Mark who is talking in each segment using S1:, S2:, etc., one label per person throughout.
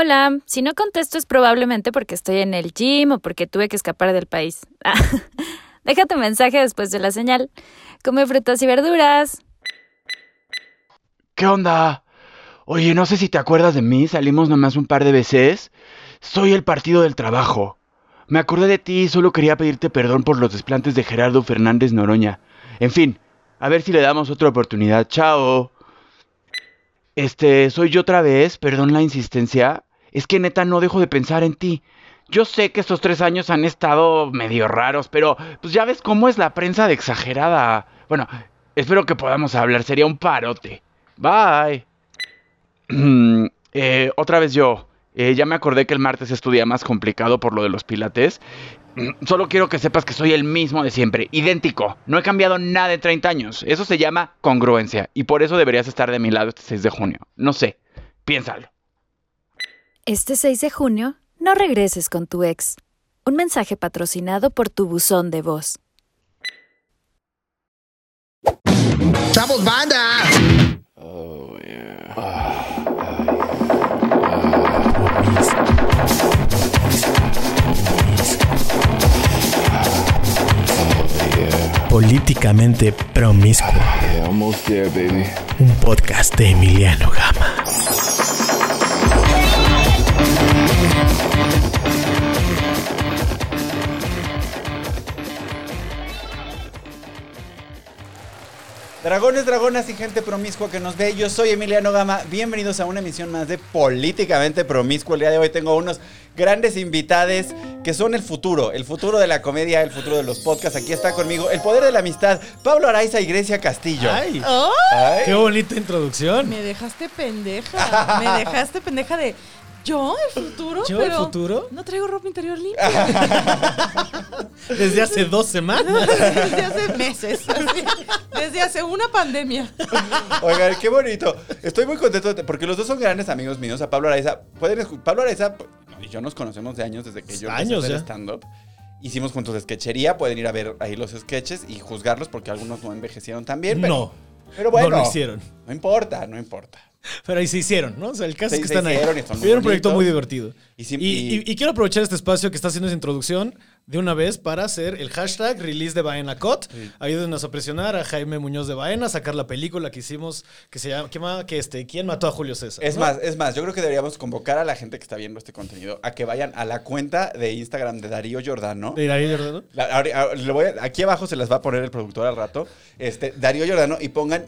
S1: Hola, si no contesto es probablemente porque estoy en el gym o porque tuve que escapar del país. Deja tu mensaje después de la señal. Come frutas y verduras.
S2: ¿Qué onda? Oye, no sé si te acuerdas de mí, salimos nomás un par de veces. Soy el partido del trabajo. Me acordé de ti y solo quería pedirte perdón por los desplantes de Gerardo Fernández Noroña. En fin, a ver si le damos otra oportunidad. Chao. Este, soy yo otra vez, perdón la insistencia. Es que neta no dejo de pensar en ti. Yo sé que estos tres años han estado medio raros, pero pues ya ves cómo es la prensa de exagerada. Bueno, espero que podamos hablar, sería un parote. Bye. eh, otra vez yo. Eh, ya me acordé que el martes es tu día más complicado por lo de los pilates. Mm, Solo quiero que sepas que soy el mismo de siempre, idéntico. No he cambiado nada en 30 años. Eso se llama congruencia. Y por eso deberías estar de mi lado este 6 de junio. No sé. Piénsalo.
S1: Este 6 de junio, no regreses con tu ex. Un mensaje patrocinado por tu buzón de voz.
S3: ¡Chavos, banda!
S4: Políticamente promiscuo.
S5: Yeah, almost there, baby.
S4: Un podcast de Emiliano Gama.
S6: Dragones, dragonas y gente promiscua que nos ve, yo soy Emiliano Gama. Bienvenidos a una emisión más de Políticamente Promiscuo. El día de hoy tengo unos grandes invitados que son el futuro, el futuro de la comedia, el futuro de los podcasts. Aquí está conmigo el poder de la amistad, Pablo Araiza y Grecia Castillo.
S4: ¡Ay!
S6: Ay.
S4: ¡Qué bonita introducción!
S7: Me dejaste pendeja. Me dejaste pendeja de. ¿Yo, el futuro?
S4: ¿Yo, el
S7: Pero
S4: futuro?
S7: No traigo ropa interior limpia.
S4: Desde hace dos semanas.
S7: Desde hace meses. así. Desde hace una pandemia.
S6: Oigan, qué bonito. Estoy muy contento de- porque los dos son grandes amigos míos. A Pablo Araiza, pueden Pablo Araiza y yo nos conocemos de años desde que yo empecé
S4: Años
S6: stand-up. Hicimos juntos sketchería, pueden ir a ver ahí los sketches y juzgarlos porque algunos no envejecieron tan bien. Pero,
S4: No.
S6: Pero bueno,
S4: No lo hicieron.
S6: No importa, no importa.
S4: Pero ahí se hicieron, ¿no? O sea, el caso
S6: Se-
S4: es que
S6: se
S4: están ahí.
S6: hicieron y son muy
S4: un proyecto muy divertido.
S6: Y-
S4: y quiero aprovechar este espacio que está haciendo esa introducción de una vez para hacer el hashtag release de Baena Cot. Ayúdenos a presionar a Jaime Muñoz de Baena a sacar la película que hicimos que se llama, ¿quién, ma- que este, ¿quién mató a Julio César?
S6: Es
S4: ¿no?
S6: más, es más, yo creo que deberíamos convocar a la gente que está viendo este contenido a que vayan a la cuenta de Instagram de Darío Giordano.
S4: De Darío Giordano.
S6: La- ahori- ahor- le voy a- aquí abajo se las va a poner el productor al rato. Este, Darío Giordano y pongan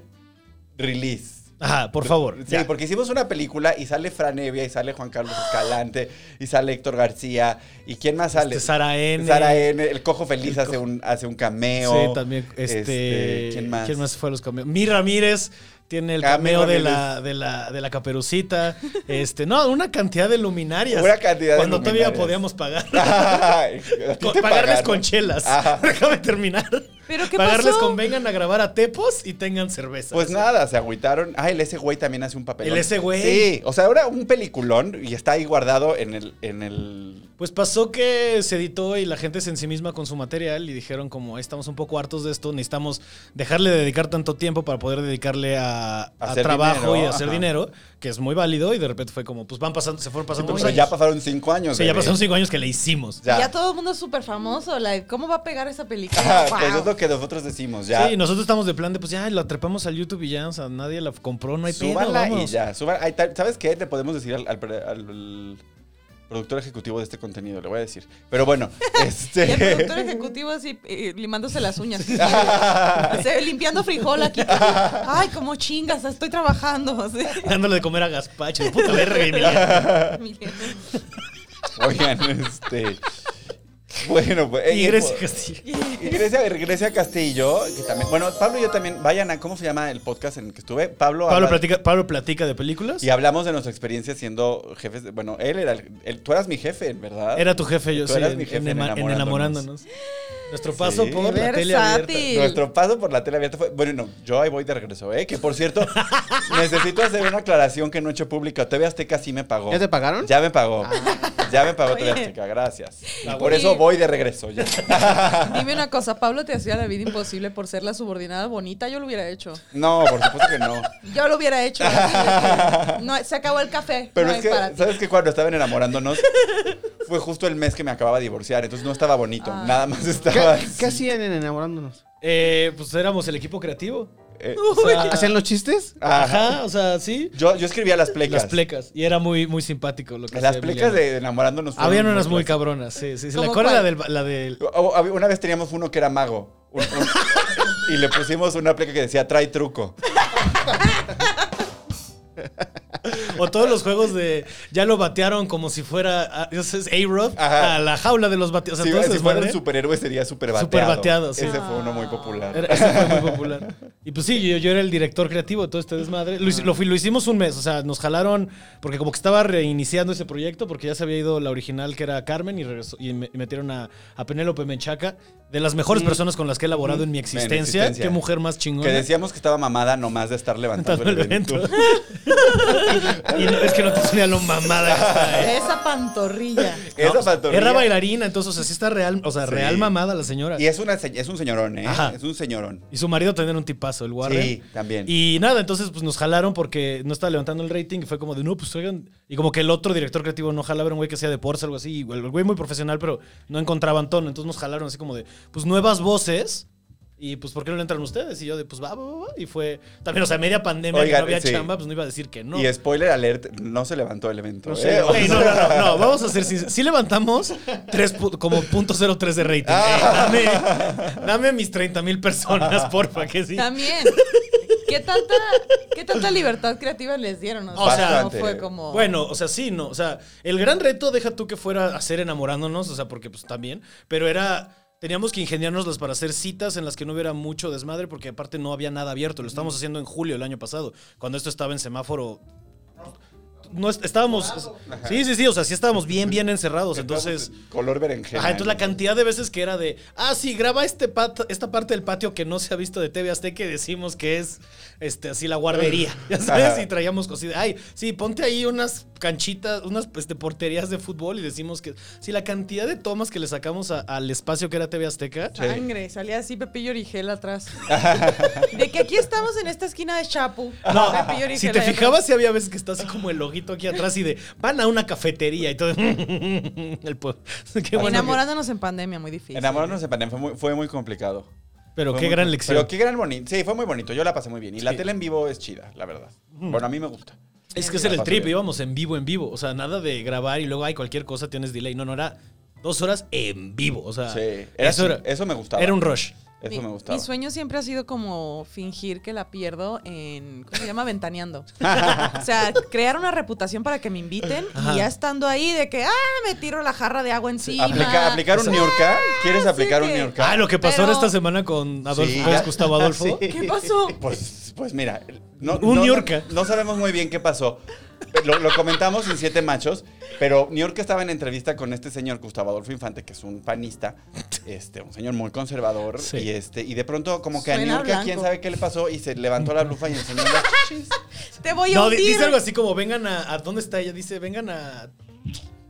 S6: release.
S4: Ajá, por favor.
S6: Sí,
S4: ya.
S6: porque hicimos una película y sale Fran Evia y sale Juan Carlos Escalante y sale Héctor García y quién más sale.
S4: Este, Sara N.
S6: Sara N. El Cojo Feliz
S4: El
S6: hace un hace un cameo.
S4: Sí, también. Este,
S6: Este, ¿quién más?
S4: fue a los cameos? Mi Ramírez tiene el cameo de la, de, la, de la caperucita. Este, no, una cantidad de luminarias.
S6: Una cantidad de
S4: Cuando todavía podíamos pagar.
S6: Ay, ¿a ti
S4: Con-
S6: te
S4: pagarles
S6: pagaron?
S4: con chelas.
S6: Ajá.
S4: Déjame terminar.
S7: ¿Pero qué
S4: Pagarles
S7: pasó?
S4: con vengan a grabar a Tepos y tengan cerveza.
S6: Pues nada, se agüitaron. Ah, el ese güey también hace un papel.
S4: El ese güey.
S6: Sí, o sea, ahora un peliculón y está ahí guardado en el, en el.
S4: Pues pasó que se editó y la gente se ensimisma con su material y dijeron como estamos un poco hartos de esto, necesitamos dejarle de dedicar tanto tiempo para poder dedicarle a, trabajo
S6: dinero,
S4: y a hacer
S6: ajá.
S4: dinero, que es muy válido y de repente fue como, pues van pasando, se fueron pasando
S6: Pero
S4: años.
S6: ya pasaron cinco años.
S4: Sí, ya pasaron cinco años que le hicimos.
S6: Ya.
S7: Ya todo el mundo es súper famoso. like, ¿Cómo va a pegar esa película?
S6: Ajá,
S7: Wow.
S6: Pues es lo que nosotros decimos, ya.
S4: Sí, nosotros estamos de plan de, pues ya, la trepamos al YouTube y ya, o sea, nadie la compró, no hay pedo,
S6: Súbanla y
S4: vamos.
S6: ya. Suban, ¿Sabes qué? Le podemos decir al, al pre- al productor ejecutivo de este contenido, le voy a decir. Pero bueno,
S7: Y el
S6: este.
S7: productor ejecutivo así, eh, limándose las uñas. Así, limpiando frijol aquí. Ay, como chingas, estoy trabajando. así.
S4: Dándole de comer a gazpacho, puta verga.
S6: Oigan, este. Bueno, pues.
S4: Y Grecia Castillo.
S6: Y Grecia, Grecia Castillo, que también. Bueno, Pablo y yo también. Vayan a. ¿Cómo se llama el podcast en el que estuve? Pablo.
S4: Pablo platica, Pablo platica de películas.
S6: Y hablamos de nuestra experiencia siendo jefes. de- bueno, él era. el- tú eras mi jefe, ¿verdad?
S4: Era tu jefe, yo
S6: Tú
S4: sí,
S6: eras
S4: en,
S6: mi jefe
S4: en
S6: en Enamorándonos.
S4: enamorándonos. Nuestro paso
S6: Sí.
S4: por la tele abierta.
S6: Nuestro paso por la tele abierta fue. Bueno, no, yo ahí voy de regreso, ¿eh? Que por cierto, necesito hacer una aclaración que no he hecho pública. TV Azteca sí me pagó.
S8: ¿Ya te pagaron?
S6: Ya me pagó. Ya me pagó TV
S7: Oye.
S6: Azteca, gracias. Y
S4: Ah,
S6: por eso voy de regreso ya.
S7: Dime una cosa, Pablo te hacía la vida imposible por ser la subordinada bonita, yo lo hubiera hecho.
S6: No, por supuesto que no.
S7: Yo lo hubiera hecho. no, se acabó el café.
S6: Pero
S7: no
S6: es que. ¿sabes que Cuando estaban enamorándonos, fue justo el mes que me acababa de divorciar. Entonces no estaba bonito.
S7: Ah.
S6: Nada más
S8: ¿Qué,
S6: estaba.
S8: qué hacían en enamorándonos?
S4: Eh, pues éramos el equipo creativo.
S6: Eh,
S4: O sea,
S8: ¿Hacían los chistes?
S6: ajá.
S4: Ajá, o sea, sí.
S6: Yo, yo escribía las plecas.
S4: Las plecas. Y era muy, muy simpático lo que
S6: Las
S4: hacía
S6: plecas
S4: Emiliano.
S6: de enamorándonos.
S4: Habían unas muy cabronas, sí, sí. sí.
S7: ¿Cómo
S4: ¿La cuál era la del, la del-
S6: Una vez teníamos uno que era mago. Un- un- y le pusimos una pleca que decía trae truco.
S4: O todos los juegos de. Ya lo batearon como si fuera. ah, A-Rod.
S6: Ajá.
S4: A la jaula de los bateados. O sea, ese
S6: si fuera un superhéroe sería super bateado.
S4: Súper bateado, sí.
S6: Ese fue uno muy popular.
S4: Era- ese fue muy popular. Y pues sí, yo, yo era el director creativo de todo este desmadre. Lo, lo hicimos un mes, o sea, nos jalaron, porque como que estaba reiniciando ese proyecto, porque ya se había ido la original que era Carmen y, regresó, y, me- y metieron a, a Penélope Menchaca, de las mejores personas con las que he elaborado en mi existencia.
S6: existencia.
S4: Qué mujer más chingona.
S6: Que decíamos que estaba mamada nomás de estar levantando el
S4: evento. y no- es que no te sonía lo mamada que está, ¿eh?
S7: Esa pantorrilla.
S6: Esa
S4: No,
S6: pantorrilla.
S4: Era bailarina, entonces, o sea, sí está real, o sea,
S6: Sí.
S4: real mamada la señora.
S6: Y es, una, es un señorón, ¿eh?
S4: Ajá.
S6: Es un señorón.
S4: Y su marido también era un tipazo, el Warren.
S6: Sí, también.
S4: Y nada, entonces pues nos jalaron porque no estaba levantando el rating y fue como de, no, pues traigan... Y como que el otro director creativo no jalaba, era un güey que hacía deportes, algo así. y El güey muy profesional, pero no encontraban tono. Entonces nos jalaron así como de, pues nuevas voces. Y pues, ¿por qué no le entran ustedes? Y yo de, pues va, va, va. Y fue también, o sea, media pandemia, que no había
S6: sí.
S4: chamba, pues no iba a decir que no.
S6: Y spoiler alert, no se levantó el evento.
S8: No
S6: ¿eh?
S8: sé,
S6: O
S4: no, no, no, no, vamos a hacer sinceros. Sí levantamos tres como punto cero tres de rating.
S6: Ah.
S4: Eh, dame, dame mis 30 mil personas, porfa, que sí.
S7: También. ¿Qué tanta, ¿Qué tanta libertad creativa les dieron?
S4: O sea,
S7: no fue como.
S4: Bueno, o sea, sí, no. O sea, el gran reto, deja tú que fuera hacer enamorándonos, o sea, porque pues también, pero era. Teníamos que ingeniárnoslas para hacer citas en las que no hubiera mucho desmadre, porque aparte no había nada abierto. Lo estábamos haciendo en julio del año pasado, cuando esto estaba en semáforo. No est- estábamos. Sí, sí, sí. O sea, sí estábamos bien, bien encerrados. Entonces.
S6: Color berenjena.
S4: Ajá, entonces la cantidad de veces que era de, ah, sí, graba este pat- esta parte del patio que no se ha visto de TV Azteca y decimos que es este, así la guardería. Ya sabes,
S6: Ajá.
S4: y traíamos cositas. Ay, sí, ponte ahí unas canchitas, unas este, porterías de fútbol y decimos que. Sí, la cantidad de tomas que le sacamos a- al espacio que era TV Azteca.
S7: Sangre, salía así Pepillo Origel atrás. de que aquí estamos en esta esquina de Chapu.
S4: No,
S7: Pepillo Origel
S4: si te fijabas, sí había veces que está así como el aquí atrás y de van a una cafetería y todo. el po- Qué bueno que-
S7: Enamorándonos en pandemia, muy difícil.
S6: Enamorarnos en pandemia fue muy, fue muy complicado.
S4: Pero
S6: Fue
S4: qué gran lección.
S6: Pero qué gran bonito. Sí, fue muy bonito. Yo la pasé muy bien. Y la tele en vivo es chida, la verdad. Bueno, a mí me gusta.
S4: Es que ese era el trip,
S6: bien.
S4: íbamos en vivo, en vivo. O sea, nada de grabar y luego hay cualquier cosa, tienes delay. No, no, era dos horas en vivo. O sea,
S6: Sí, era
S4: eso, era,
S6: eso me gustaba.
S4: Era un rush.
S6: Eso
S7: Mi-
S6: me gustaba.
S7: Mi sueño siempre ha sido como fingir que la pierdo en. ¿Cómo se llama? Ventaneando. o sea, crear una reputación para que me inviten
S4: Ajá.
S7: y ya estando ahí de que, ah, me tiro la jarra de agua encima.
S6: Aplica- aplicar un Niurka. ¿Quieres
S7: sí
S6: aplicar un
S7: que-
S6: Niurka?
S4: Ah, lo que pasó
S7: Pero-
S4: esta semana con Adolfo,
S6: Sí,
S4: ¿cómo es
S6: ya-
S4: Gustavo Adolfo.
S7: ¿Qué pasó?
S6: Pues, pues mira, no,
S4: Un
S6: no-
S4: Niurka.
S6: No, sabemos muy bien qué pasó. Lo, lo comentamos en Siete Machos, pero Niurka estaba en entrevista con este señor Gustavo Adolfo Infante, que es un panista, este, un señor muy conservador,
S4: Sí.
S6: y este, y de pronto como que a
S7: Suena
S6: Niurka, quién sabe qué le pasó, y se levantó la blufa y enseñó las chichis.
S7: Te voy a
S4: No,
S7: hundir.
S4: dice algo así como vengan a, a- ¿Dónde está ella? Dice, vengan a.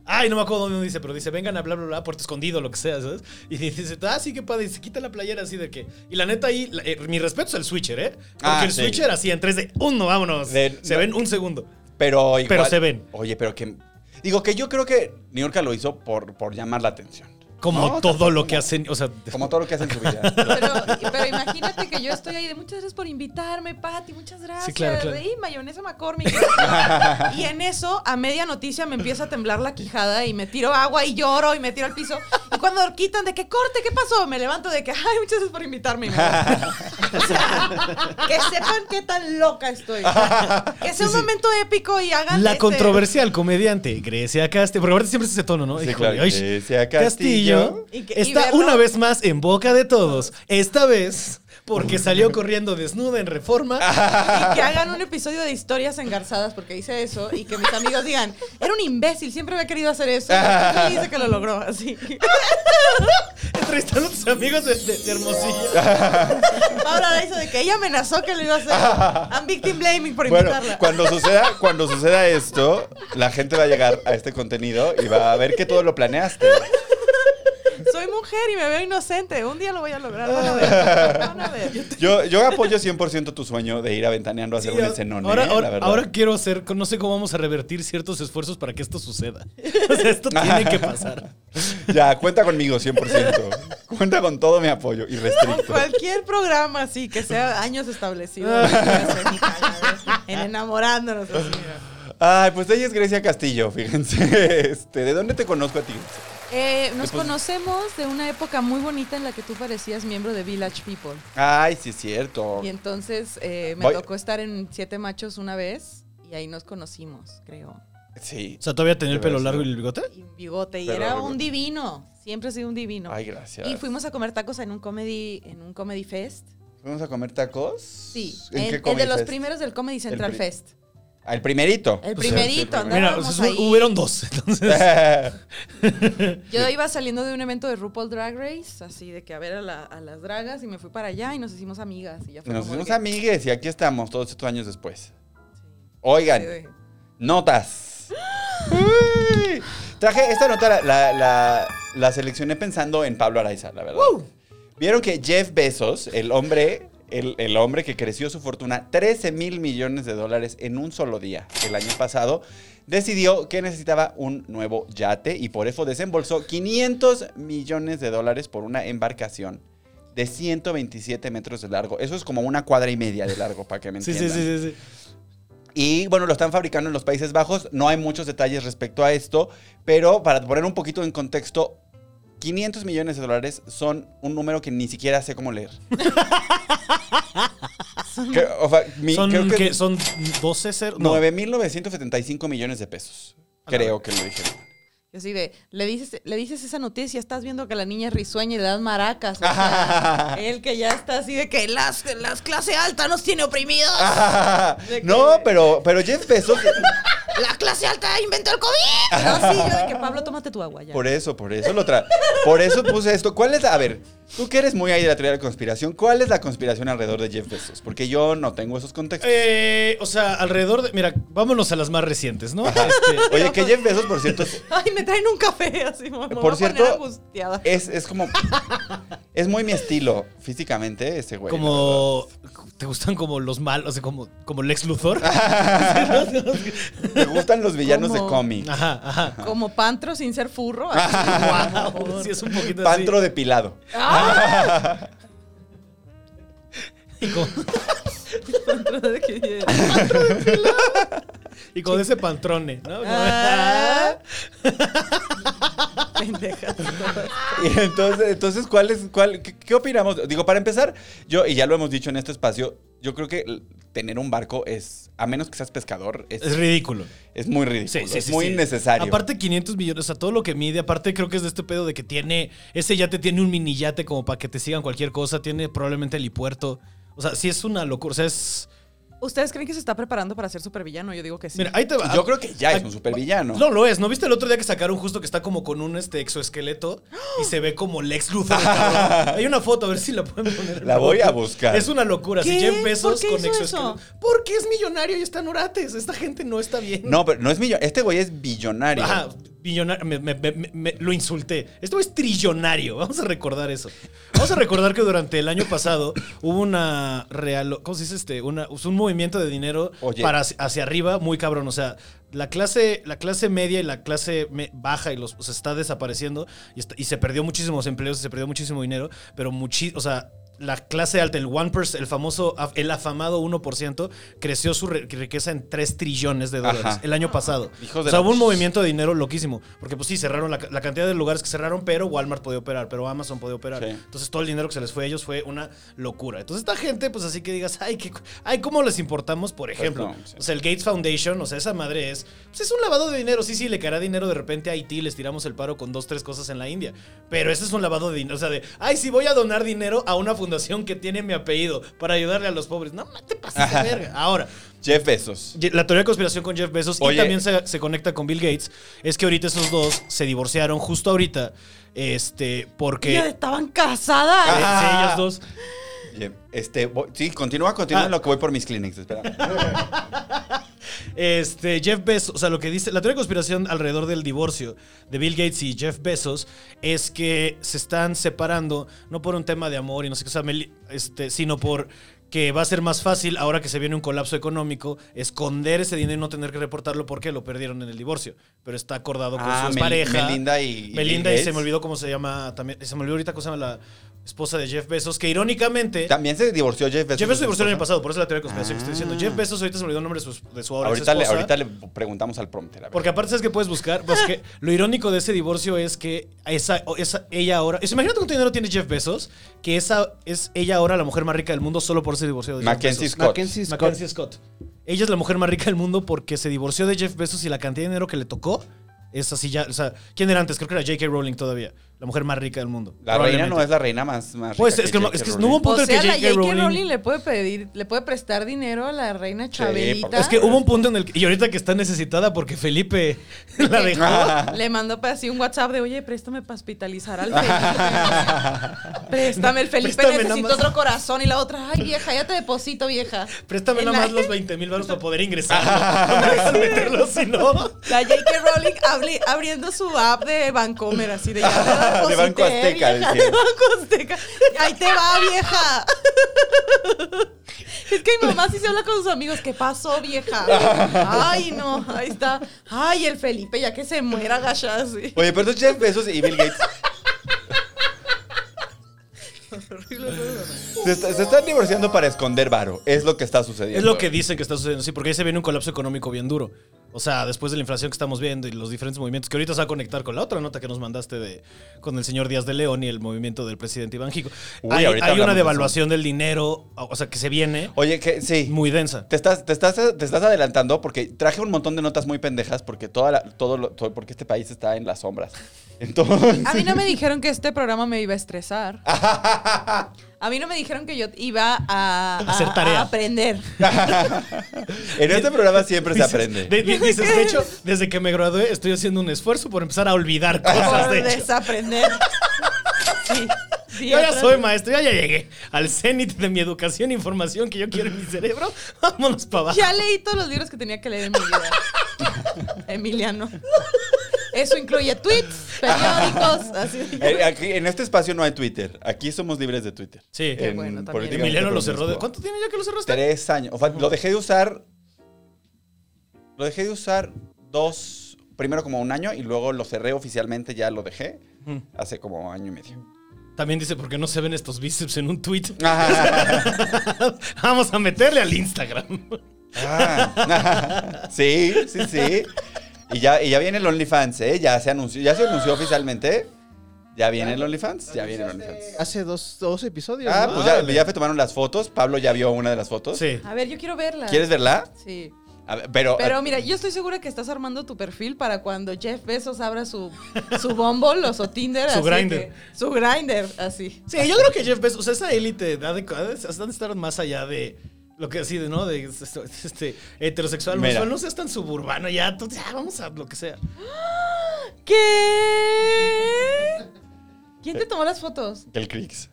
S4: Ay, no me acuerdo dónde dice, pero dice, vengan a bla, bla, bla, Puerto Escondido, lo que sea, ¿sabes? Y dice, ah, sí, qué padre. Y se quita la playera así de que. Y la neta ahí, la- eh, mi respeto es el switcher, ¿eh? Porque
S6: Ah,
S4: el
S6: sí.
S4: switcher así en 3 de uno, vámonos.
S6: De-
S4: se
S6: no.
S4: ven un segundo.
S6: Pero igual-
S4: Pero se ven.
S6: Oye, pero que... Digo que yo creo que Niurka lo hizo por, por llamar la atención.
S4: Como
S6: No,
S4: todo lo
S6: como-
S4: que hacen, o sea,
S6: Como todo lo que hace en su vida.
S7: Pero, pero imagínate que yo estoy ahí de muchas gracias por invitarme, Pati, muchas gracias.
S4: claro, claro.
S7: Y mayonesa McCormick. y en eso, a media noticia, me empieza a temblar la quijada y me tiro agua y lloro y me tiro al piso. Y cuando quitan de que corte, ¿qué pasó? Me levanto de que, ay, muchas gracias por invitarme. que sepan qué tan loca estoy. Que sea un momento épico y hagan
S4: la
S7: este-
S4: controversial comediante Grecia Castillo. Porque ahorita siempre es ese tono, ¿no?
S6: Sí,
S4: Híjole,
S6: claro,
S4: ay,
S6: Grecia Castillo.
S7: Y que- y
S4: está
S7: verlo-
S4: una vez más en boca de todos. Esta vez porque salió corriendo desnuda en reforma.
S7: Y que hagan un episodio de historias engarzadas porque hice eso y que mis amigos digan, era un imbécil, siempre había querido hacer eso. Y dice que lo logró, así.
S4: Entrevistando a tus amigos de, de- de Hermosillo.
S7: Ahora hizo de que ella amenazó que lo iba a hacer. I'm victim blaming por
S6: Bueno,
S7: invitarla.
S6: cuando suceda, cuando suceda esto, la gente va a llegar a este contenido y va a ver que todo lo planeaste.
S7: Soy mujer y me veo inocente. Un día lo voy a lograr. Van a ver. Van a ver.
S6: Yo, yo apoyo 100% tu sueño de ir aventaneando a hacer
S4: Sí,
S6: un escenón.
S4: ahora, quiero hacer, no sé cómo vamos a revertir ciertos esfuerzos para que esto suceda. O sea, esto tiene que pasar.
S6: Ya, cuenta conmigo 100%. Cuenta con todo mi apoyo y
S7: Con
S6: restricto.
S7: cualquier programa así, que sea años establecidos. en enamorándonos. así.
S6: Ay, pues ella es Grecia Castillo, fíjense. Este, ¿De dónde te conozco a ti?
S7: Eh, nos
S6: Después-
S7: conocemos de una época muy bonita en la que tú parecías miembro de Village People.
S6: Ay, sí es cierto.
S7: Y entonces eh, me
S6: Voy-
S7: tocó estar en Siete Machos una vez y ahí nos conocimos, creo.
S6: Sí.
S4: O sea, todavía tenía el pelo largo y el bigote.
S7: Y un bigote. Y
S6: Pero
S7: era
S6: bigote.
S7: un divino. Siempre ha sido un divino.
S6: Ay, gracias.
S7: y fuimos a comer tacos en un comedy, en un comedy fest.
S6: ¿Fuimos a comer tacos?
S7: Sí,
S6: ¿En
S7: en-
S6: qué
S7: el
S6: Comedy
S7: de los
S6: Fest?
S7: primeros del Comedy Central Fest.
S6: El primerito.
S7: El
S6: Pues,
S7: primerito,
S4: Mira, o sea,
S7: ahí.
S4: hubieron dos. Entonces,
S7: Yo iba saliendo de un evento de RuPaul Drag Race, así de que a ver a, la- a las dragas, y me fui para allá y nos hicimos amigas. Y ya fue
S6: Nos hicimos
S7: que-
S6: amigues y aquí estamos todos estos años después.
S7: Sí,
S6: Oigan, notas. Uy. Traje esta nota, la, la, la- la seleccioné pensando en Pablo Araiza, la verdad. Vieron que Jeff Bezos, el hombre, el, el hombre que creció su fortuna 13 mil millones de dólares en un solo día el año pasado, decidió que necesitaba un nuevo yate y por eso desembolsó 500 millones de dólares por una embarcación de 127 metros de largo. Eso es como una cuadra y media de largo, para que me
S4: sí, sí,
S6: entiendan.
S4: sí, sí, sí.
S6: Y bueno, lo están fabricando en los Países Bajos. No hay muchos detalles respecto a esto, pero para poner un poquito en contexto, 500 millones de dólares son un número que ni siquiera sé cómo leer. Que, o sea, mi-
S4: Son,
S6: creo que
S4: que, son 12 ceros. No.
S6: 9.975 millones de pesos. Creo que lo dijeron.
S7: Yo así de, le dices, le dices esa noticia, estás viendo que la niña risueña y le das maracas. O sea, él que ya está así de que las, las clase alta nos tiene oprimidos. De que-
S6: no, pero, pero Jeff Bezos,
S7: La clase alta inventó el COVID. No, sí, yo de que Pablo, tómate tu agua ya.
S6: por eso, por eso lo tra por eso puse esto. ¿Cuál es la, a ver, tú que eres muy ahí de la teoría de la conspiración, ¿cuál es la conspiración alrededor de Jeff Bezos? Porque yo no tengo esos contextos.
S4: Eh, o sea, alrededor de. Mira, vámonos a las más recientes, ¿no? Este,
S6: Oye, que Jeff Bezos, por cierto, es-
S7: Ay, me traen un café así, voy a
S6: Por cierto,
S7: poner angustiada.
S6: es, es como. Es muy mi estilo físicamente, ese güey.
S4: como. ¿Te gustan como los malos? O sea, como, como Lex Luthor.
S6: Me gustan los villanos de cómic.
S4: Ajá, ajá.
S7: Como pantro sin ser furro. así.
S4: Wow, sí, es un poquito
S6: Pantro depilado.
S7: ¡Ah!
S4: así. Y como,
S7: Pantro de que-
S4: y de ese pantrone, ¿no?
S7: Ah.
S6: Y entonces, entonces ¿cuál es, cuál, qué, qué opinamos? Digo, para empezar, yo, y ya lo hemos dicho en este espacio, yo creo que tener un barco es, a menos que seas pescador, es,
S4: Es ridículo.
S6: es muy ridículo.
S4: Sí, sí,
S6: es
S4: sí,
S6: muy innecesario.
S4: Aparte 500 millones, o sea, todo lo que mide, aparte creo que es de este pedo de que tiene, ese yate tiene un mini yate como para que te sigan cualquier cosa, tiene probablemente helipuerto. O sea, sí es una locura, o sea, es...
S7: ¿Ustedes creen que se está preparando para ser supervillano? Yo digo que sí.
S4: Mira, ahí te va.
S6: yo creo que ya es un supervillano.
S4: No lo es, ¿no viste el otro día que sacaron justo que está como con un este exoesqueleto y se ve como Lex Luthor? cabrón? Hay una foto, a ver si la pueden poner.
S6: La voy a buscar.
S4: Es una locura. Si
S7: ¿Qué?
S4: Jeff Bezos
S7: ¿Por qué
S4: con
S7: hizo
S4: exoesqueleto.
S7: eso?
S4: Porque es millonario y está en Orates. Esta gente no está bien.
S6: No, pero no es millonario. Este güey es billonario.
S4: Ajá, billonario. Me, me- me- me- lo insulté. Esto es trillonario. Vamos a recordar eso. Vamos a recordar que durante el año pasado hubo una real. ¿Cómo se dice este? Una, un movimiento de dinero
S6: Oye.
S4: para hacia, arriba muy cabrón. O sea, la clase, la clase media y la clase me- baja y los se está desapareciendo y, está- y se perdió muchísimos empleos y se perdió muchísimo dinero. Pero muchi, o sea. La clase alta, el 1%, el famoso, el afamado 1%, creció su ri- riqueza en 3 trillones de dólares
S6: Ajá.
S4: el año pasado.
S6: Hijos de
S4: o sea,
S6: la-
S4: hubo un movimiento de dinero loquísimo. Porque, pues sí, cerraron la, la cantidad de lugares que cerraron, pero Walmart podía operar, pero Amazon podía operar.
S6: Sí.
S4: Entonces, todo el dinero que se les fue a ellos fue una locura. Entonces, esta gente, pues así que digas, ay, ¿qué, ay ¿cómo les importamos? Por ejemplo,
S6: no, sí.
S4: o sea, el Gates Foundation, o sea, esa madre es, pues es un lavado de dinero. Sí, sí, le caerá dinero de repente a Haití, les tiramos el paro con dos, tres cosas en la India. Pero ese es un lavado de dinero. O sea, de, ay, sí, voy a donar dinero a una fundación que tiene mi apellido para ayudarle a los pobres. No, te pases de verga. Ahora,
S6: Jeff Bezos.
S4: La teoría de conspiración con Jeff Bezos
S6: Oye.
S4: y también se, se conecta con Bill Gates es que ahorita esos dos se divorciaron justo ahorita. Este, porque.
S7: Ya estaban casadas.
S4: Eh,
S6: Ah.
S4: sí, ellos dos.
S6: Este, voy- sí, continúa, continúa
S4: Ah.
S6: en lo que voy por mis clinics, espera.
S4: Este, Jeff Bezos, o sea, lo que dice, la teoría de conspiración alrededor del divorcio de Bill Gates y Jeff Bezos es que se están separando, no por un tema de amor y no sé qué, o sea, este, sino por que va a ser más fácil, ahora que se viene un colapso económico, esconder ese dinero y no tener que reportarlo porque lo perdieron en el divorcio. Pero está acordado con
S6: Ah,
S4: su
S6: Mel-
S4: pareja.
S6: Melinda y-
S4: Melinda y se me olvidó cómo se llama también. Se me olvidó ahorita cómo se llama la esposa de Jeff Bezos, que irónicamente.
S6: También se divorció Jeff Bezos.
S4: Jeff Bezos se divorció el año pasado, por eso es la teoría de conspiración que estoy diciendo.
S6: Ah.
S4: Jeff Bezos, ahorita se me olvidó el nombre de su, de su ahora
S6: Ahorita le,
S4: esposa.
S6: ahorita le preguntamos al prompter. a ver.
S4: Porque aparte, ¿sabes qué puedes buscar? Pues que lo irónico de ese divorcio es que esa, esa- ella ahora. sea, imagínate cuánto dinero tiene Jeff Bezos, que esa es ella ahora la mujer más rica del mundo solo por ese divorcio de Jeff
S6: Mackenzie
S4: Bezos.
S6: Scott.
S8: Mackenzie Scott.
S4: Mackenzie Scott. Ella es la mujer más rica del mundo porque se divorció de Jeff Bezos y la cantidad de dinero que le tocó es así ya. O sea, ¿quién era antes? Creo que era J.K. Rowling todavía. La mujer más rica del mundo.
S6: La reina no es la reina más, más
S4: Pues
S6: rica
S4: es que, es que no hubo un punto
S7: O
S4: en el
S7: sea,
S4: que
S7: la
S4: J.K. Rowling.
S7: Rowling le puede pedir, le puede prestar dinero a la reina Chabelita.
S4: Es que hubo un punto en el que. Y ahorita que está necesitada porque Felipe la dejó.
S7: Le mandó pues, así un WhatsApp de, oye, préstame para hospitalizar al Felipe. préstame, el Felipe
S4: Préstame
S7: necesita
S4: más.
S7: otro corazón. Y la otra, ay, vieja, ya te deposito, vieja.
S4: Préstame
S7: En
S4: nada
S7: la-
S4: más los 20 mil baros para poder ingresar. No me dejas meterlo, si no.
S7: La J.K. Rowling abri- abriendo su app de Bancomer, así de ya deposité,
S6: De Banco Azteca,
S7: vieja, de Banco Azteca. Ahí te va, vieja. Es que mi mamá sí se habla con sus amigos. ¿Qué pasó, vieja? Ay, no, ahí está. Ay, el Felipe, ya que se muera, gacha.
S6: Oye, pero entonces Jeff Bezos y Bill Gates. se, está- se están divorciando para esconder varo. Es lo que está sucediendo.
S4: Es lo que dicen que está sucediendo, sí, porque ahí se viene un colapso económico bien duro. O sea, después de la inflación que estamos viendo y los diferentes movimientos, que ahorita se va a conectar con la otra nota que nos mandaste de con el señor Díaz de León y el movimiento del presidente Iván Jico.
S6: Uy,
S4: hay una
S6: de
S4: devaluación del dinero, o sea, que se viene
S6: Oye, que sí.
S4: muy densa.
S6: Te estás, te, estás, te estás adelantando porque traje un montón de notas muy pendejas porque toda la- todo, lo- todo- porque este país está en las sombras. Entonces,
S7: A mí no me dijeron que este programa me iba a estresar. A mí no me dijeron que yo iba a, a-
S4: Hacer tarea.
S7: a aprender.
S6: en este programa siempre se aprende.
S4: de- de- dices, de hecho, desde que me gradué estoy haciendo un esfuerzo por empezar a olvidar cosas,
S7: Por
S4: de
S7: desaprender. Sí. sí,
S4: Yo ya soy maestro, ya, ya llegué al cenit de mi educación e información que yo quiero en mi cerebro. Vámonos para abajo.
S7: Ya leí todos los libros que tenía que leer en mi vida. Emiliano. Eso incluye tweets, periódicos, así.
S6: Eh, aquí, en este espacio no hay Twitter. Aquí somos libres de Twitter.
S4: Sí.
S7: Qué
S6: En
S7: bueno, también.
S4: Emiliano lo cerró. De. ¿Cuánto tiene ya que lo cerraste?
S6: Tres años. O sea, lo dejé de usar. Lo dejé de usar dos. Primero como un año y luego lo cerré oficialmente, ya lo dejé. Hace como año y medio.
S4: También dice, ¿por qué no se ven estos bíceps en un tweet?
S6: Ah,
S4: Vamos a meterle al Instagram.
S6: Ah. sí, sí, sí. Y ya, y ya viene el OnlyFans, ¿eh? Ya se anunció, ya se anunció oficialmente. Ya viene el OnlyFans. Ya viene el OnlyFans.
S8: Hace dos, dos episodios.
S6: Ah,
S8: ¿no?
S6: pues ya, ya tomaron las fotos. Pablo ya vio una de las fotos.
S4: Sí.
S7: A ver, yo quiero verla.
S6: ¿Quieres verla?
S7: Sí.
S6: A ver, pero.
S7: Pero mira, yo estoy segura que estás armando tu perfil para cuando Jeff Bezos abra su, su Bumble o su Tinder.
S4: Su
S7: que- Su Grinder, así.
S4: Sí, yo creo que Jeff Bezos, o sea, esa élite de- ha de estar más allá de lo que así, de, ¿no? De este, heterosexual,
S6: Mira.
S4: homosexual, no seas tan suburbano, ya, tú, ya, vamos a lo que sea.
S7: ¿Qué? ¿Quién te tomó las fotos?
S6: El Crix.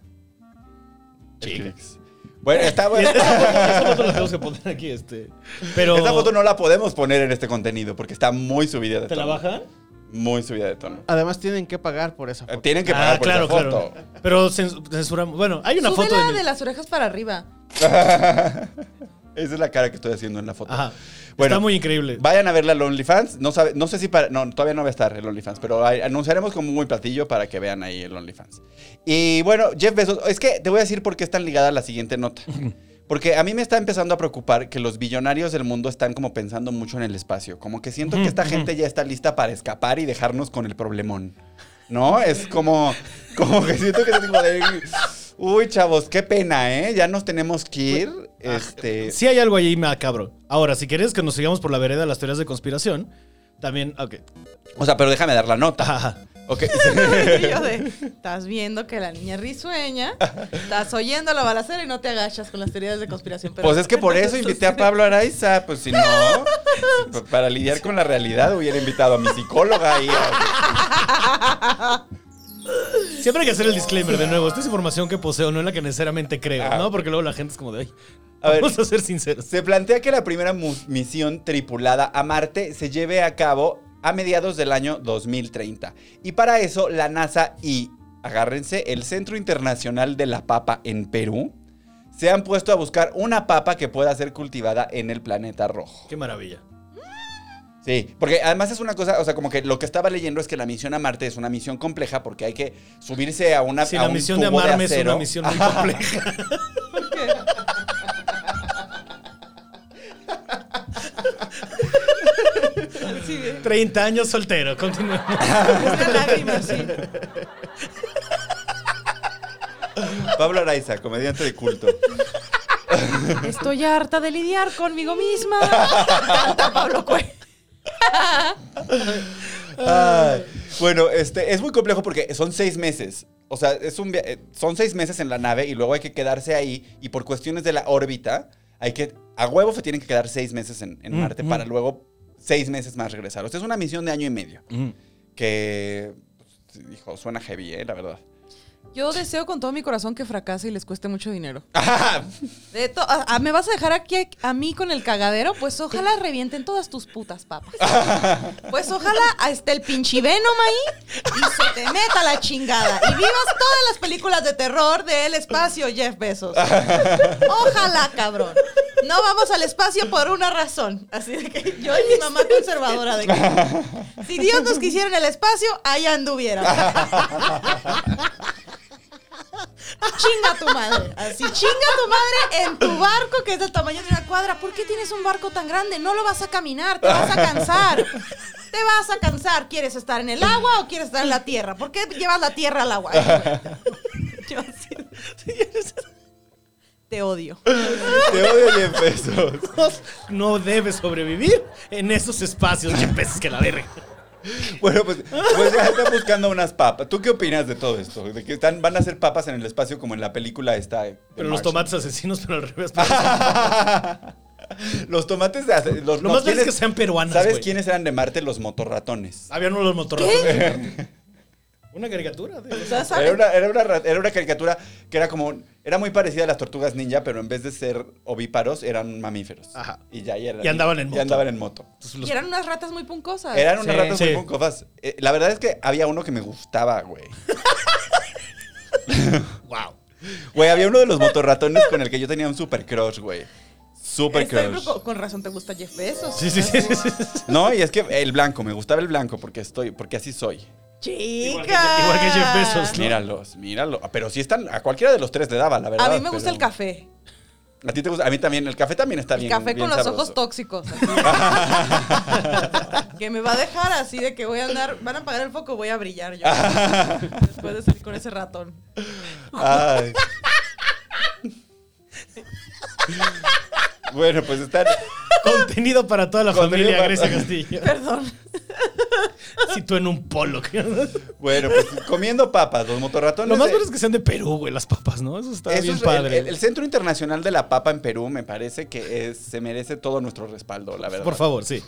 S6: El. Crix. Bueno, está bueno.
S4: Esa foto, la tenemos que poner aquí, este. Pero.
S6: Esta foto no la podemos poner en este contenido porque está muy subida de
S4: ¿Te la bajan?
S6: Muy subida de tono.
S8: Además tienen que pagar por esa
S6: Eh,
S8: foto.
S6: Tienen que pagar
S4: Ah,
S6: por
S4: claro,
S6: esa foto.
S4: claro. Pero cens- censuramos. Bueno, hay una foto de. mi-
S7: de las orejas para arriba.
S6: Esa es la cara que estoy haciendo en la foto.
S4: Ajá.
S6: Bueno,
S4: Está muy increíble.
S6: Vayan a verla al OnlyFans. No, sabe, no sé si para. No, todavía no va a estar el OnlyFans, pero anunciaremos como muy platillo para que vean ahí el OnlyFans. Y bueno, Jeff Bezos. Es que te voy a decir por qué es tan ligada a la siguiente nota. Porque a mí me está empezando a preocupar que los billonarios del mundo están como pensando mucho en el espacio. Como que siento que esta gente ya está lista para escapar y dejarnos con el problemón. ¿No? Es como. Como que siento que es como de. Uy, chavos, qué pena, ¿eh? Ya nos tenemos que ir. Este.
S4: Sí hay algo ahí macabro. Ahora, si quieres que nos sigamos por la vereda de las teorías de conspiración, también. Ok.
S6: O sea, pero déjame dar la nota. Ok.
S7: Y yo de, estás viendo que la niña es risueña, estás oyendo la balacera y no te agachas con las teorías de conspiración. pero-
S6: Pues es que por eso invité a Pablo Araiza, pues si no, para lidiar con la realidad hubiera invitado a mi psicóloga y a-
S4: Siempre hay que hacer el disclaimer de nuevo. Esta es información que poseo, no es la que necesariamente creo,
S6: Ah.
S4: ¿no? Porque luego la gente es como de, ay,
S6: A ver.
S4: vamos a ser sinceros.
S6: Se plantea que la primera misión tripulada a Marte se lleve a cabo a mediados del año 2030. Y para eso la NASA y, agárrense, el Centro Internacional de la Papa en Perú se han puesto a buscar una papa que pueda ser cultivada en el planeta rojo.
S4: Qué maravilla.
S6: Sí, porque además es una cosa, o sea, como que lo que estaba leyendo es que la misión a Marte es una misión compleja porque hay que subirse a una
S4: Sí,
S6: a
S4: la
S6: un
S4: misión de
S6: tubo
S4: amarme es
S6: acero.
S4: una misión muy compleja.
S7: ¿Por qué? Sí, de-
S4: 30 años soltero, continuemos.
S7: una lágrima, sí.
S6: Pablo Araiza, comediante de culto.
S7: Estoy harta de lidiar conmigo misma. Canta Pablo Cue.
S6: Ay, bueno, este es muy complejo porque son seis meses. O sea, es un eh, son seis meses en la nave y luego hay que quedarse ahí. Y por cuestiones de la órbita, hay que. A huevo se tienen que quedar seis meses en, en Marte para luego seis meses más regresar. O sea, es una misión de año y medio. Que. pues, Hijo, suena heavy, ¿eh? La verdad.
S7: Yo deseo con todo mi corazón que fracase y les cueste mucho dinero. De to- a- a- ¿Me vas a dejar aquí a, a mí con el cagadero? Pues ojalá revienten todas tus putas papas. Pues ojalá esté el pinche Venom ahí y se te meta la chingada. Y vivas todas las películas de terror del espacio, Jeff Bezos. Ojalá, cabrón. No vamos al espacio por una razón. Así de que yo y mi mamá conservadora de que si Dios nos quisiera en el espacio, allá anduviera. Chinga tu madre. Así, chinga tu madre en tu barco que es del tamaño de una cuadra. ¿Por qué tienes un barco tan grande? No lo vas a caminar, te vas a cansar. Te vas a cansar. ¿Quieres estar en el agua o quieres estar en la tierra? ¿Por qué llevas la tierra al agua? Yo así- Te odio.
S6: Te odio, Jeff Bezos.
S4: No debes sobrevivir en esos espacios, che, peces que la verga.
S6: Bueno, pues, pues ya están buscando unas papas. ¿Tú qué opinas de todo esto? De que están, van a hacer papas en el espacio como en la película esta.
S4: Pero los tomates asesinos, pero al revés.
S6: los tomates de hace- los,
S4: Lo
S6: no,
S4: más es
S6: ¿quiénes-
S4: que sean peruanas,
S6: ¿Sabes quiénes eran de Marte? Los motorratones.
S4: Habían unos motorratones. Una caricatura. de-
S7: O sea, ¿sabes?
S6: Era una, era, una, ra- era una caricatura que era como. Era muy parecida a las tortugas ninja, pero en vez de ser ovíparos, eran mamíferos.
S4: Ajá.
S6: Y ya y eran,
S4: Y andaban en
S6: y
S4: moto.
S6: andaban en moto.
S4: Entonces, los-
S7: Y eran unas ratas muy puncosas.
S6: Eran unas
S4: Sí,
S6: ratas
S4: sí.
S6: muy puncosas. Eh, la verdad es que había uno que me gustaba, güey.
S4: Wow.
S6: Güey, había uno de los motorratones con el que yo tenía un super crush, güey. Super
S7: Este,
S6: crush.
S7: con, con razón te gusta Jeff Bezos.
S4: Sí, sí, sí. sí, sí.
S6: No, y es que el blanco, me gustaba el blanco porque estoy, porque así soy.
S7: Chica.
S4: Igual que- igual que Jeff Bezos, ¿no?
S6: Míralos, míralo. Pero sí están, a cualquiera de los tres le daba, la verdad.
S7: A mí me gusta
S6: pero-
S7: el café.
S6: A ti te gusta, a mí también. El café también está
S7: El
S6: bien.
S7: café
S6: bien
S7: con los ojos tóxicos. que me va a dejar así de que voy a andar, van a apagar el foco, voy a brillar yo. Después de salir con ese ratón.
S6: Ay. bueno, pues están.
S4: Contenido para toda la
S6: Contenido
S4: familia
S6: para-
S4: Grecia Castillo.
S7: Perdón.
S4: Si tú en un polo.
S6: Bueno, pues comiendo papas, los motorratones.
S4: Lo más
S6: de-
S4: bueno es que sean de Perú, güey, las papas, ¿no? Eso está
S6: Eso
S4: bien
S6: es el-
S4: padre.
S6: El, el Centro Internacional de la Papa en Perú me parece que es- se merece todo nuestro respaldo, la verdad.
S4: Por favor, sí.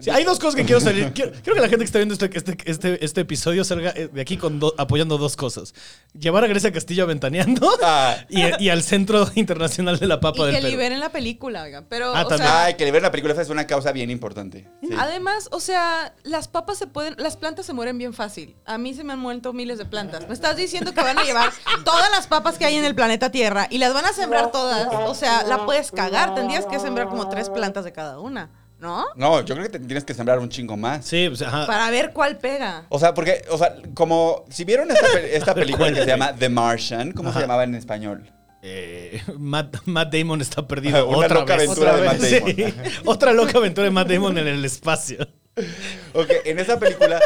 S4: Sí, hay dos cosas que quiero salir. Quiero, quiero que la gente que está viendo este, este, este, este episodio salga eh, de aquí con do- apoyando dos cosas. Llevar a Grecia Castillo aventaneando
S6: Ah.
S4: y, y al Centro Internacional de la Papa
S7: y
S4: del
S7: que
S4: Perú.
S7: liberen la película, oigan. Pero,
S4: Ah,
S7: o
S4: también.
S7: sea,
S6: Ay, que le vean la película esa es una causa bien importante. Sí.
S7: Además, o sea, las papas se pueden, las plantas se mueren bien fácil. A mí se me han muerto miles de plantas. Me estás diciendo que van a llevar todas las papas que hay en el planeta Tierra y las van a sembrar todas. O sea, la puedes cagar. Tendrías que sembrar como tres plantas de cada una, ¿no?
S6: No, yo creo que te tienes que sembrar un chingo más.
S4: Sí, pues, ajá.
S7: Para ver cuál pega.
S6: O sea, porque, o sea, como si vieron esta, pe- esta película
S4: ¿Cuál,
S6: que se llama The Martian, ¿cómo se llamaba en español?
S4: Eh, Matt, Matt Damon está perdido
S6: Una
S4: otra
S6: loca
S4: vez.
S6: aventura
S4: Otra
S6: de Matt. Damon.
S4: Sí. Otra loca aventura de Matt Damon en el espacio.
S6: Ok, en esa película,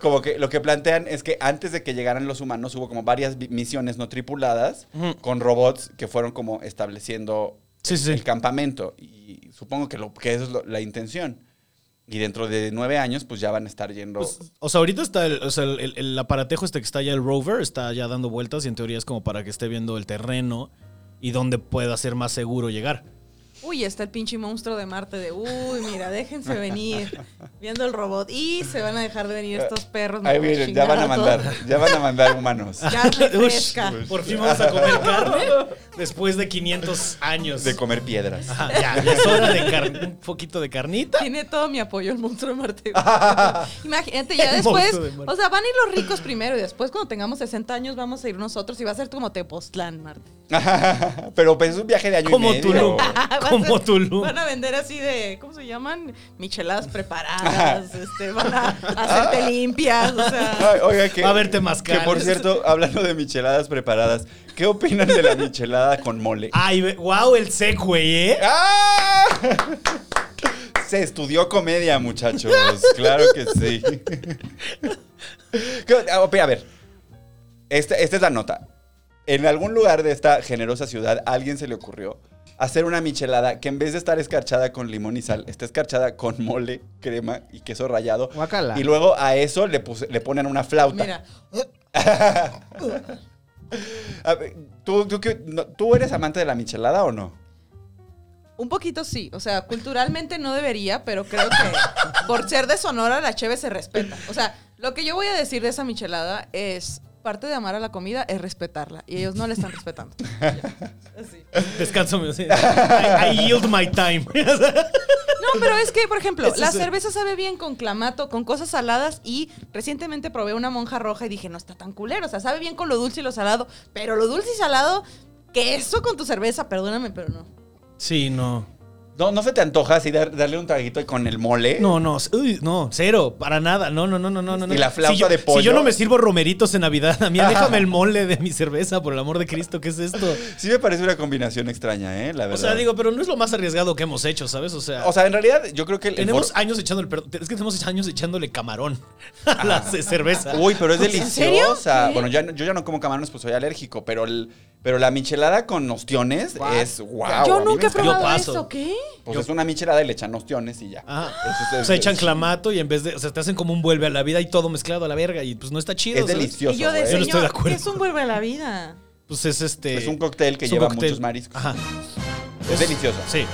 S6: como que lo que plantean es que antes de que llegaran los humanos hubo como varias misiones no tripuladas con robots que fueron como estableciendo
S4: Sí, sí, sí.
S6: el campamento. Y supongo que, lo, que es lo- la intención. Y dentro de nueve años, pues ya van a estar yendo.
S4: Pues, o sea, ahorita está el, o sea, el, el- el aparatejo este que está ya el rover, está ya dando vueltas y en teoría es como para que esté viendo el terreno y dónde pueda ser más seguro llegar.
S7: Uy, está el pinche monstruo de Marte de, uy, mira, déjense venir. Viendo el robot. Y se van a dejar de venir estos perros.
S6: Ahí vienen, ya van a mandar, ya van a mandar humanos.
S7: Carne
S4: Ush, por fin vamos a comer carne después de 500 años.
S6: De comer piedras.
S4: Ajá, ya, ya es hora de car- un poquito de carnita.
S7: Tiene todo mi apoyo el monstruo de Marte. Imagínate, ya después,
S4: de
S7: o sea, van a ir los ricos primero y después cuando tengamos 60 años vamos a ir nosotros y va a ser como Tepoztlán, Marte.
S6: Pero pues es un viaje de año
S4: Como
S6: y medio.
S4: Tulum. Como Tulum.
S7: Van a vender así de, ¿cómo se llaman? Micheladas preparadas, este, van a hacerte limpias, o sea.
S6: Ay, oiga, que,
S4: Va a haber
S6: que
S4: temazcales.
S6: por cierto, hablando de micheladas preparadas, ¿qué opinan de la michelada con mole?
S4: Ay, wow, el Segway, ¿eh?
S6: ¡Ah! Se estudió comedia, muchachos. Claro que sí. ¿Qué- A ver, este- esta es la nota. En algún lugar de esta generosa ciudad, a alguien se le ocurrió hacer una michelada que en vez de estar escarchada con limón y sal, está escarchada con mole, crema y queso rallado.
S8: Guácala.
S6: Y luego a eso le, puse- le ponen una flauta.
S7: Mira,
S6: A ver, ¿tú, tú, qué- no- ¿Tú eres amante de la michelada o no?
S7: un poquito sí, o sea, culturalmente no debería, pero creo que por ser de Sonora la cheve se respeta. O sea, lo que yo voy a decir de esa michelada es parte de amar a la comida es respetarla y ellos no la están respetando. Así.
S4: Descanso. I, I yield my time.
S7: No, pero es que, por ejemplo, la cerveza sabe bien con clamato, con cosas saladas y recientemente probé una monja roja y dije, no está tan culero, o sea, sabe bien con lo dulce y lo salado, pero lo dulce y salado, que eso con tu cerveza, perdóname, pero no.
S4: Sí, no.
S6: ¿No, no se te antoja así dar- darle un traguito con el mole?
S4: No, no, uy, no, cero, para nada. No, no, no, no, no, no.
S6: Y la flauta
S4: si yo,
S6: de pollo.
S4: Si yo no me sirvo romeritos en Navidad, a mí déjame el mole de mi cerveza, por el amor de Cristo, ¿qué es esto?
S6: Sí me parece una combinación extraña, ¿eh? La
S4: O
S6: verdad.
S4: sea, digo, pero no es lo más arriesgado que hemos hecho, ¿sabes? O sea,
S6: O sea, en realidad yo creo que el
S4: tenemos años echándole, perdón, es que tenemos años echándole camarón a la ce- cerveza.
S6: Uy, pero es
S7: ¿En
S6: deliciosa. Bueno, ya no- yo ya no como camarones, pues soy alérgico, pero el pero la michelada con ostiones es wow.
S7: yo nunca he probado
S4: paso.
S7: eso, ¿qué?
S6: Pues es una michelada y le echan ostiones y ya.
S4: Ajá.
S6: Eso es-
S4: O sea, echan
S6: es-
S4: clamato y en vez de, o sea, te hacen como un vuelve a la vida y todo mezclado a la verga y pues no está chido.
S6: Es
S4: ¿sabes?
S6: delicioso.
S7: y yo de
S6: güey.
S4: Yo no estoy de acuerdo.
S7: ¿qué es un vuelve a la vida?
S4: Pues es este.
S6: Es un cóctel que
S4: es un
S6: lleva
S4: cóctel.
S6: muchos mariscos.
S4: Ajá.
S6: Es delicioso.
S4: Sí.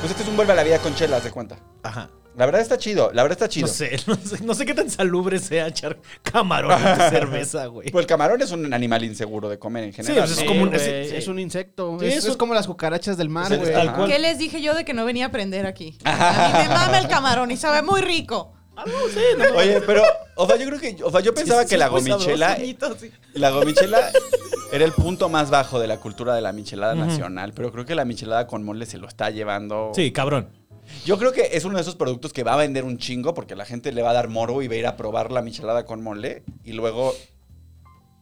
S6: Pues este es un vuelve a la vida con chelas, de cuenta.
S4: Ajá.
S6: La verdad está chido, la verdad está chido.
S4: No sé, no sé, no sé qué tan salubre sea echar camarón en tu cerveza, güey.
S6: Pues el camarón es un animal inseguro de comer en general.
S4: pues es
S6: ¿no?
S4: como un- es- sí.
S8: es un insecto.
S4: Sí,
S8: es,
S4: eso-
S8: es como las cucarachas del mar,
S6: Sí,
S8: güey.
S6: tal
S8: Ajá.
S6: cual.
S7: ¿Qué les dije yo de que no venía a aprender aquí? A mí me mama el camarón y sabe muy rico.
S6: Oye, pero, o sea, yo creo que, o sea, yo pensaba
S4: sí,
S6: que la gomichela,
S7: sí.
S6: la gomichela era el punto más bajo de la cultura de la michelada nacional, pero creo que la michelada con mole se lo está llevando.
S4: Sí, cabrón.
S6: Yo creo que es uno de esos productos que va a vender un chingo porque la gente le va a dar moro y va a ir a probar la michelada con mole y luego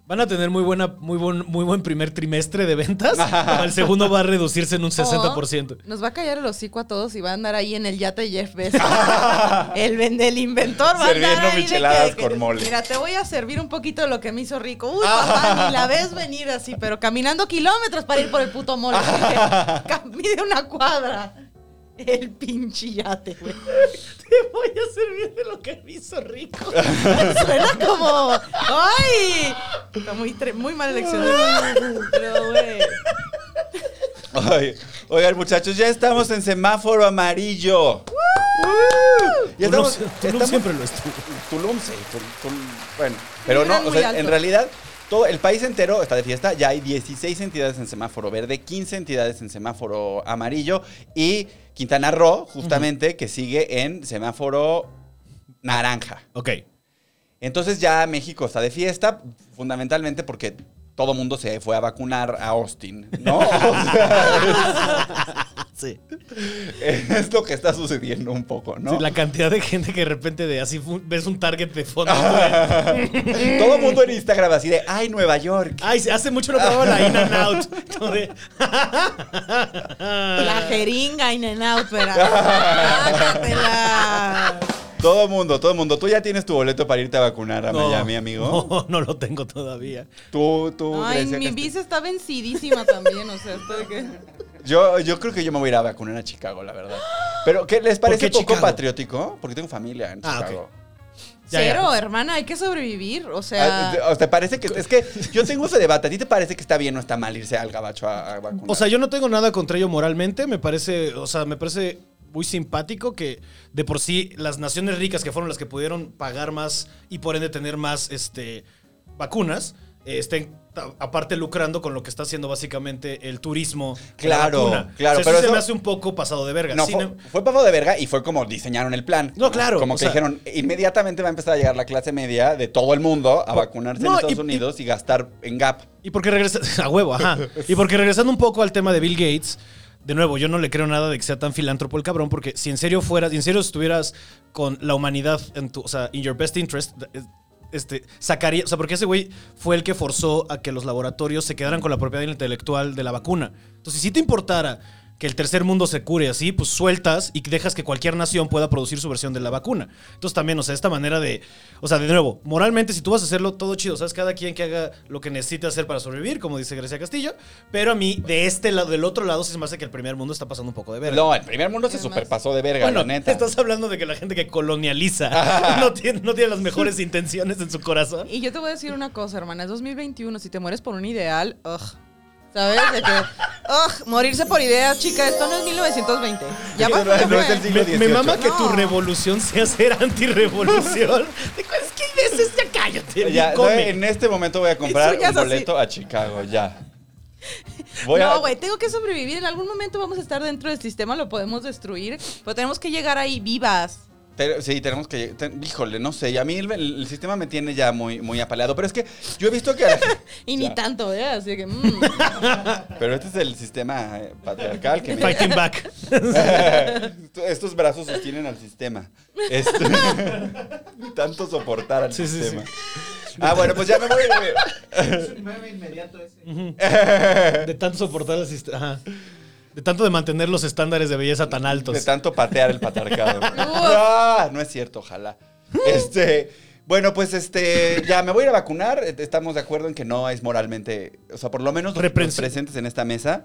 S4: Van a tener muy buena, muy buen, muy buen primer trimestre de ventas. el segundo va a reducirse en un 60%.
S7: O Nos va a callar el hocico a todos y va a andar ahí en el yate Jeff Bezos. el, el inventor va a
S6: Sirviendo
S7: andar ahí
S6: micheladas
S7: que-
S6: con mole.
S7: Mira, te voy a servir un poquito de lo que me hizo rico. Uy, papá, ni la ves venir así, pero caminando kilómetros para ir por el puto mole. Mide una cuadra. El pinche yate, güey.
S4: Te voy a servir de lo que me hizo rico.
S7: Suena como. ¡Ay! Está muy, muy mala elección. Pero, güey.
S6: Ay, oigan, muchachos, ya estamos en semáforo amarillo. Ya
S4: Tulum,
S6: estamos,
S4: Tulum
S6: estamos-
S4: siempre lo estuvo.
S6: Tulum, sí. Tul- Tul- bueno, pero no, o sea, en realidad, todo el país entero está de fiesta. Ya hay 16 entidades en semáforo verde, 15 entidades en semáforo amarillo y Quintana Roo, justamente, que sigue en semáforo naranja.
S4: Ok.
S6: Entonces ya México está de fiesta, fundamentalmente porque todo mundo se fue a vacunar a Austin, ¿no? O sea,
S4: Sí.
S6: es lo que está sucediendo un poco, ¿no?
S4: Sí, la cantidad de gente que de repente de así ves un target de fondo. güey.
S6: Todo el mundo en Instagram así de, ay, Nueva York.
S4: Ay, se- hace mucho no probaba la In and Out.
S7: La jeringa in and out. Sácatela.
S6: Todo el mundo, todo el mundo. Tú ya tienes tu boleto para irte a vacunar a
S4: No,
S6: Miami, amigo.
S4: No, no lo tengo todavía.
S6: Tú, tú,
S7: Ay,
S6: Grecia,
S7: mi visa está vencidísima también, o sea, estoy que...
S6: Yo, yo creo que yo me voy a ir a vacunar a Chicago, la verdad. Pero, ¿qué les parece
S4: qué
S6: poco
S4: Chicago?
S6: patriótico? Porque tengo familia en
S4: Ah, ok.
S6: Chicago.
S4: Ya, ya.
S7: Cero, hermana, hay que sobrevivir. O
S6: Ah,
S7: sea,
S6: ¿O te parece que es que yo tengo ese debate? ¿A ti te parece que está bien o está mal irse al gabacho a, a vacunar?
S4: O sea, yo no tengo nada contra ello moralmente. Me parece, o sea, me parece muy simpático que de por sí las naciones ricas que fueron las que pudieron pagar más y por ende tener más este, vacunas eh, estén aparte lucrando con lo que está haciendo básicamente el turismo. de la
S6: Claro,
S4: vacuna.
S6: claro,
S4: O sea,
S6: pero
S4: eso se me hace un poco pasado de verga.
S6: No,
S4: Sin
S6: fue,
S4: em-
S6: fue pasado de verga y fue como diseñaron el plan.
S4: No, claro,
S6: Como que
S4: sea-
S6: dijeron, inmediatamente va a empezar a llegar la clase media de todo el mundo a vacunarse
S4: No,
S6: en Estados
S4: y-
S6: Unidos y, gastar en Gap.
S4: Y porque regresa. A huevo, ajá. Y porque regresando un poco al tema de Bill Gates. De nuevo, yo no le creo nada de que sea tan filántropo el cabrón, porque si en serio fueras, si en serio estuvieras con la humanidad en tu, o sea, in your best interest, este, sacaría, o sea, porque ese güey fue el que forzó a que los laboratorios se quedaran con la propiedad intelectual de la vacuna. Entonces, si te importara que el tercer mundo se cure así, pues sueltas y dejas que cualquier nación pueda producir su versión de la vacuna. Entonces también, o sea, esta manera de, o sea, de nuevo, moralmente, si tú vas a hacerlo todo chido, sabes, cada quien que haga lo que necesite hacer para sobrevivir, como dice Grecia Castillo, pero a mí, de este lado, del otro lado, sí se me hace que el primer mundo está pasando un poco de verga.
S6: No, el primer mundo se
S7: Además-
S6: superpasó de verga,
S4: bueno,
S6: la neta.
S4: estás hablando de que la gente que colonializa no, tiene, no tiene las mejores intenciones en su corazón.
S7: y yo te voy a decir una cosa, hermana. Es 2021. Si te mueres por un ideal, ugh. ¿Sabes? De que, ugh, morirse por ideas, chica. Esto no es 1920. Ya
S6: No,
S7: pasó,
S6: no,
S7: ya
S6: no es el siglo
S4: Me, me
S6: XVIII.
S4: mama que tu
S7: No.
S4: revolución sea ser antirrevolución. ¿De es que? Ya cállate.
S6: Ya,
S4: come.
S6: en este momento voy a comprar
S7: ya
S6: un
S7: es así.
S6: boleto a Chicago, ya. Voy a-
S7: No, güey, tengo que sobrevivir. En algún momento vamos a estar dentro del sistema, lo podemos destruir, pero tenemos que llegar ahí vivas.
S6: Sí, tenemos que. híjole, no sé. A mí el, el sistema me tiene ya muy, muy apaleado. Pero es que yo he visto que.
S7: Y
S6: Ya.
S7: ni tanto, ¿eh? Así que. mm.
S6: Pero este es el sistema eh, patriarcal que me.
S4: Fighting back.
S6: Estos brazos sostienen al sistema. Este- Tanto soportar al
S4: Sí, sí,
S6: sistema. Ah, bueno, pues ya me voy.
S4: De tanto soportar el sistema. Ajá. De tanto de mantener los estándares de belleza tan altos.
S6: De tanto patear el patriarcado. Ah, no es cierto, ojalá. Este. Bueno, pues este, ya me voy a ir a vacunar. Estamos de acuerdo en que no es moralmente, o sea, por lo menos los, presentes en esta mesa.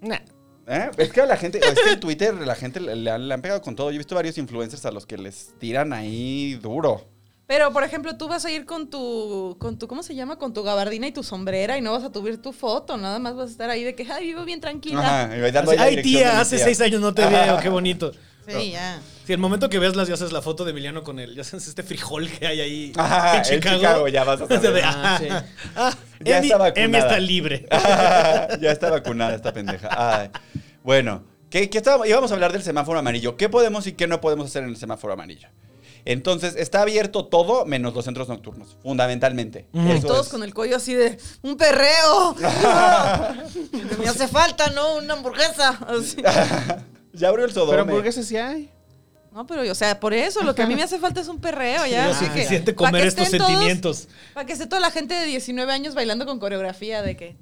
S4: Nah.
S6: ¿eh? Es que a la gente, es que en Twitter la gente le, le han, le han pegado con todo. Yo he visto varios influencers a los que les tiran ahí duro.
S7: Pero, por ejemplo, tú vas a ir con tu, con tu, ¿cómo se llama? Con tu gabardina y tu sombrera y no vas a subir tu foto, nada más vas a estar ahí de que, ay, vivo bien tranquila.
S6: Ajá, y
S4: Así, Ay, tía, hace
S6: tía".
S4: seis años no te veo, qué bonito.
S7: Sí, ya.
S4: Sí, el momento que veas las, ya haces la foto de Emiliano con él, ya sabes este frijol que hay ahí
S6: Ajá,
S4: en
S6: en
S4: Chicago.
S6: Chicago, ya vas a saber.
S4: de,
S8: Ah,
S4: ah,
S8: sí.
S4: ah,
S6: Ya
S4: Emi-
S6: está vacunada.
S4: Emi está libre.
S6: ya está vacunada esta pendeja. Ay. Bueno, ¿qué, qué estábamos- íbamos a hablar del semáforo amarillo. ¿Qué podemos y qué no podemos hacer en el semáforo amarillo? Entonces, está abierto todo menos los centros nocturnos, fundamentalmente. Eso
S7: Todos
S6: es.
S7: con el cuello así de, ¡un perreo! Me hace falta, ¿no? Una hamburguesa. Así.
S6: Ya abrió el Sodome.
S8: Pero hamburguesas sí hay.
S7: No, pero, o sea, por eso, lo que a mí me hace falta es un perreo, ya. Que,
S4: suficiente
S7: pa'
S4: comer
S7: que
S4: estos sentimientos.
S7: Para que esté toda la gente de 19 años bailando con coreografía de que...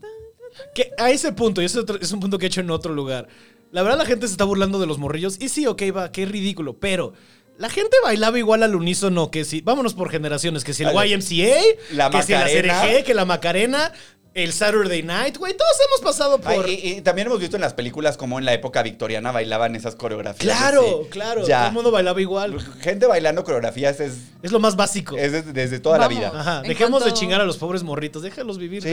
S4: Que a ese punto, y ese otro- es un punto que he hecho en otro lugar. La verdad, la gente se está burlando de los morrillos. Y sí, ok, va, qué ridículo. Pero la gente bailaba igual al unísono que si. Vámonos por generaciones. Que si el YMCA,
S6: La
S4: que si la. CRG, que la Macarena, el Saturday Night, güey. Todos hemos pasado
S6: Ay,
S4: por.
S6: y, y también hemos visto en las películas como en la época victoriana bailaban esas coreografías.
S4: claro,
S6: así.
S4: claro. Todo el mundo bailaba igual.
S6: Gente bailando coreografías es,
S4: Es lo más básico.
S6: es desde, desde toda
S7: Vamos.
S6: la vida.
S4: Ajá. Dejemos
S7: cuanto-
S4: de chingar a los pobres morritos. Déjalos vivir.
S6: Sí.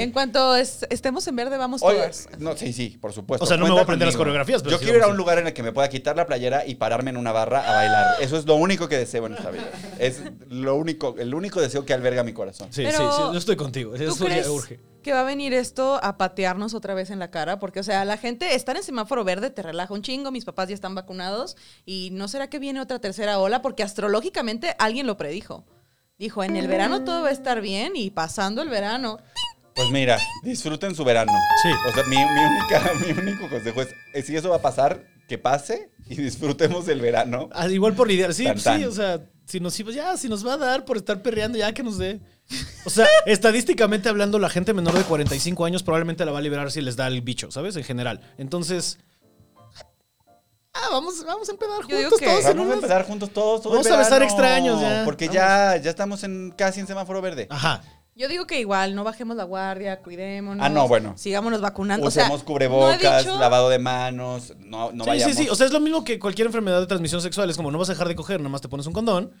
S7: En cuanto es- estemos en verde, vamos
S6: Oye,
S7: todas.
S6: no, sí, sí, por supuesto.
S4: O sea, no me voy a aprender las coreografías, pero
S6: Yo
S4: sí
S6: quiero ir a un lugar en el que me pueda quitar la playera y pararme en una barra a bailar. Eso es lo único que deseo en esta vida. Es lo único, el único deseo que alberga mi corazón.
S4: Sí,
S7: Pero,
S4: sí, sí. Yo estoy contigo.
S7: ¿Tú
S4: Eso
S7: crees
S4: ya urge.
S7: Que va a venir esto a patearnos otra vez en la cara? Porque, o sea, la gente, estar en semáforo verde te relaja un chingo, mis papás ya están vacunados, y ¿no será que viene otra tercera ola? Porque astrológicamente alguien lo predijo. Dijo, en el verano todo va a estar bien, y pasando el verano...
S6: Pues mira, disfruten su verano.
S4: Sí.
S6: O sea, mi, mi única, mi único consejo es, eh, si eso va a pasar, que pase y disfrutemos el verano.
S4: Ah, igual por lidiar. Sí,
S6: Tan,
S4: sí, o sea, si nos iba, ya, si nos va a dar por estar perreando, ya que nos dé. O sea, estadísticamente hablando, la gente menor de 45 años probablemente la va a liberar si les da el bicho, ¿sabes? En general. Entonces. Ah, vamos, vamos a empezar juntos
S7: que-
S4: todos en
S6: Vamos a empezar juntos todos.
S4: Vamos a besar extraños ya.
S6: Porque
S4: Vamos.
S6: ya, ya estamos en, casi en semáforo verde.
S4: Ajá.
S7: Yo digo que igual, no bajemos la guardia, cuidémonos.
S6: Ah, no, bueno.
S7: Sigámonos vacunando. O sea,
S6: Usemos
S7: no
S6: cubrebocas,
S7: dicho-
S6: lavado de manos, no, no
S4: sí,
S6: vayamos.
S4: sí, sí. O sea, es lo mismo que cualquier enfermedad de transmisión sexual. Es como no vas a dejar de coger, nada más te pones un condón.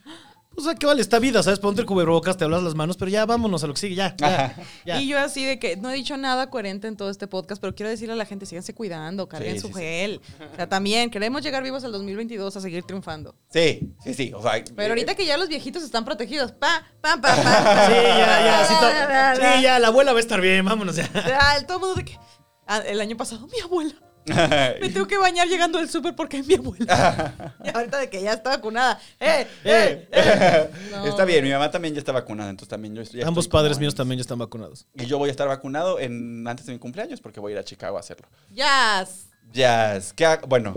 S4: O sea, ¿qué vale esta vida? ¿Sabes? Ponte el cubrebocas, te hablas las manos, pero ya vámonos a lo que sigue, ya. ya, ya.
S7: Y yo así de que no he dicho nada coherente en todo este podcast, pero quiero decirle a la gente, síganse cuidando, carguen
S6: Sí,
S7: su
S6: sí, sí.
S7: gel. O sea, también queremos llegar vivos al 2022 a seguir triunfando.
S6: Sí, sí, sí. O sea,
S7: Pero
S6: eh,
S7: ahorita que ya los viejitos están protegidos, pa, pam, pam, pam.
S4: Sí, ya, ya. Sí, to- sí, ya, la abuela va a estar bien, vámonos ya.
S7: Ah, todo el mundo de que ah, el año pasado mi abuela. Me tengo que bañar llegando al súper porque es mi abuela. y ahorita de que ya está vacunada. ¡Eh! ¡Eh! eh! No.
S6: Está bien, mi mamá también ya está vacunada, entonces también yo estoy.
S4: Ambos padres míos también ya están vacunados.
S6: Y yo voy a estar vacunado en, antes de mi cumpleaños porque voy a ir a Chicago a hacerlo.
S7: Ya.
S6: Ya, es que, ha- bueno,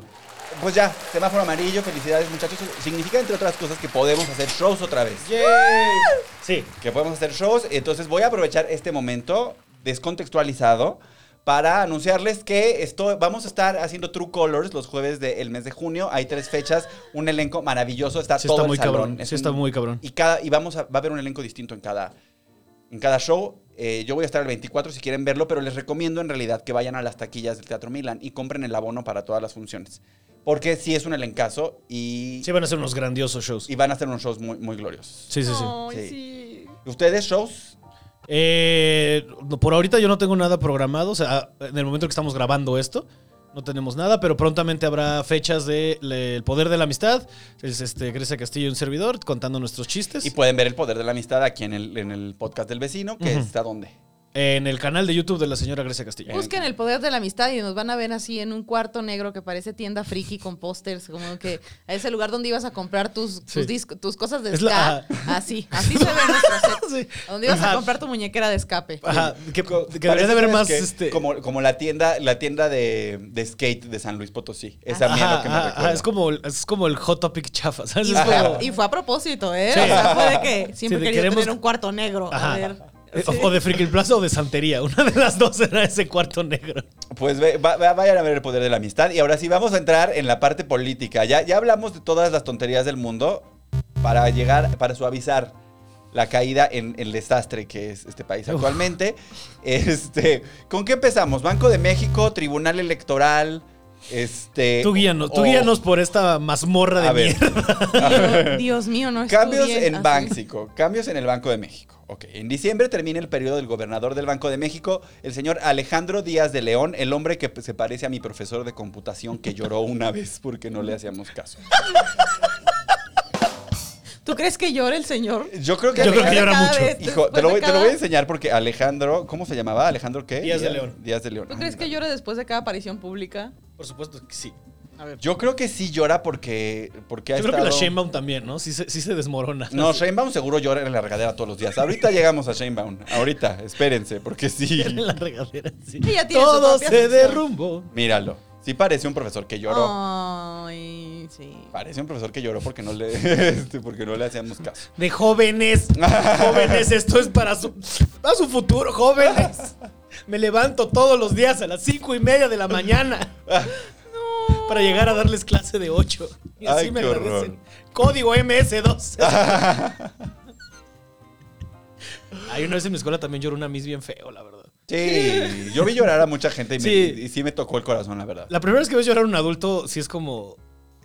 S6: pues ya, semáforo amarillo, felicidades muchachos. Significa, entre otras cosas, que podemos hacer shows otra vez.
S4: Sí.
S6: Que podemos hacer shows. Entonces voy a aprovechar este momento descontextualizado para anunciarles que esto, vamos a estar haciendo True Colors los jueves del mes de junio. Hay tres fechas, un elenco maravilloso, está
S4: Sí
S6: todo
S4: está
S6: el
S4: muy
S6: salón.
S4: cabrón.
S6: Es
S4: Sí
S6: un-
S4: está muy cabrón.
S6: Y, cada, y vamos a, va a haber un elenco distinto en cada, en cada show. Eh, yo voy a estar el 24 si quieren verlo, pero les recomiendo en realidad que vayan a las taquillas del Teatro Milan y compren el abono para todas las funciones. Porque sí es un elencazo y,
S4: Sí van a ser unos grandiosos shows.
S6: y van a hacer unos shows muy, muy gloriosos.
S4: Sí, sí, sí.
S7: Ay,
S6: Sí.
S7: sí.
S6: ¿Ustedes shows?
S4: Eh, por ahorita yo no tengo nada programado. O sea, en el momento que estamos grabando esto, no tenemos nada, pero prontamente habrá fechas de le- El Poder de la Amistad. Es este Grecia Castillo y un servidor contando nuestros chistes.
S6: Y pueden ver el poder de la amistad aquí en el, en el podcast del vecino, que está donde.
S4: En el canal de YouTube de la señora Grecia Castillo.
S7: Busquen el poder de la amistad y nos van a ver así en un cuarto negro que parece tienda friki con pósters, como que a ese lugar donde ibas a comprar tus, tus,
S4: Sí.
S7: discos- tus cosas de
S4: Es la-
S7: ska. Así, así se ve nuestro set.
S4: Sí.
S7: Donde ibas a comprar tu muñequera de escape.
S4: Ajá, que, que debería de
S6: ¿sabes
S4: más. Este,
S6: Como, como la tienda, la tienda de, de skate de San Luis Potosí. Esa
S4: Ajá,
S6: mierda que me
S4: ajá,
S6: recuerda.
S4: ajá, es, como, es como el Hot Topic chafa, ¿sabes?
S7: Y
S4: Es
S7: fue,
S4: como-
S7: y fue a propósito, ¿eh?
S4: Sí.
S7: O sea, fue de que siempre
S4: de
S7: quería
S4: queremos-
S7: tener un cuarto negro.
S4: Ajá.
S7: A ver. Sí.
S4: O de Freaking Plaza o de Santería. Una de las dos era ese cuarto negro.
S6: Pues ve- va- va- vayan a ver el poder de la amistad. Y ahora sí, vamos a entrar en la parte política. Ya, ya hablamos de todas las tonterías del mundo para llegar, para suavizar la caída en el desastre que es este país actualmente. Este, ¿Con qué empezamos? Banco de México, Tribunal Electoral. Este,
S4: Tú guíanos, tú guíanos por esta mazmorra de
S6: A ver.
S4: mierda.
S7: Dios, Dios mío, no
S6: Cambios en. Banxico, cambios en el Banco de México. Ok, en diciembre termina el periodo del gobernador del Banco de México, el señor Alejandro Díaz de León, el hombre que se parece a mi profesor de computación que lloró una vez porque no le hacíamos caso.
S7: ¿Tú crees que llora el señor?
S6: Yo creo que
S4: Yo creo que llora mucho.
S7: vez,
S6: Hijo, te lo, voy, te lo
S7: cada-
S6: voy a enseñar porque Alejandro, ¿cómo se llamaba? ¿Alejandro qué?
S4: Díaz de León.
S6: Díaz de León.
S7: ¿Tú crees que llora después de cada aparición pública?
S4: Por supuesto que sí.
S6: Yo creo que sí llora porque, porque ha
S4: Yo creo que la Sheinbaum también, ¿no? Sí se, sí se desmorona.
S6: No, Sheinbaum seguro llora en la regadera todos los días. Ahorita llegamos a Sheinbaum. Ahorita, espérense, porque sí.
S4: en la regadera, sí.
S7: Ella tiene su
S4: Todo se derrumbó.
S6: Míralo. Sí parece un profesor que lloró.
S7: Ay, sí.
S6: Parece un profesor que lloró porque no le, este, porque no le hacíamos caso.
S4: De jóvenes. jóvenes, esto es para su, para su futuro, jóvenes. Me levanto todos los días a las cinco y media de la mañana. Para llegar a darles clase de 8. Y así
S6: Ay,
S4: me
S6: qué
S4: agradecen.
S6: horror.
S4: Código MS2. Hay una vez en mi escuela también lloró una Miss bien feo, la verdad.
S6: Sí, yo vi llorar a mucha gente y, me-
S4: Sí.
S6: y sí me tocó el corazón, la verdad.
S4: La primera vez que ves llorar a un adulto, sí es como.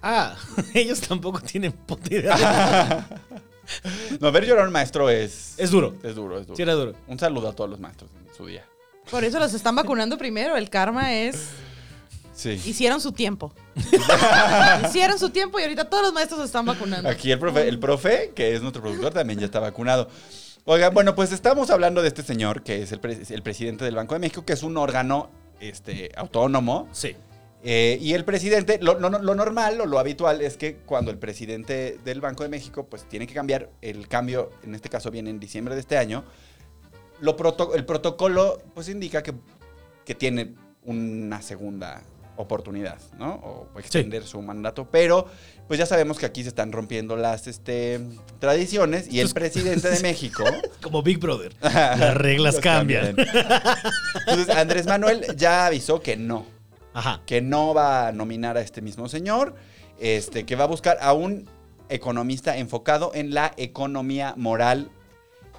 S4: Ah, ellos tampoco tienen puta idea. de-
S6: No, ver llorar a un maestro es...
S4: Es duro.
S6: Es duro, es duro.
S4: Sí, era duro.
S6: Un saludo a todos los maestros en su día.
S7: Por eso los están vacunando primero. El karma es.
S6: Sí.
S7: Hicieron su tiempo. Hicieron su tiempo y ahorita todos los maestros se están vacunando.
S6: Aquí el profe, el profe, que es nuestro productor, también ya está vacunado. Oigan, bueno, pues estamos hablando de este señor, que es el, pre- el presidente del Banco de México, que es un órgano este, autónomo.
S4: Sí.
S6: Eh, y el presidente, lo, lo- lo normal o lo habitual es que cuando el presidente del Banco de México pues tiene que cambiar, el cambio en este caso viene en diciembre de este año, lo proto- el protocolo pues indica que, que tiene una segunda oportunidad, ¿no? O extender su mandato, pero pues ya sabemos que aquí se están rompiendo las este, tradiciones y el presidente de México...
S4: Como Big Brother. Las reglas
S6: Las
S4: cambian.
S6: Entonces Andrés Manuel ya avisó que no,
S4: Ajá.
S6: que no va a nominar a este mismo señor, este, que va a buscar a un economista enfocado en la economía moral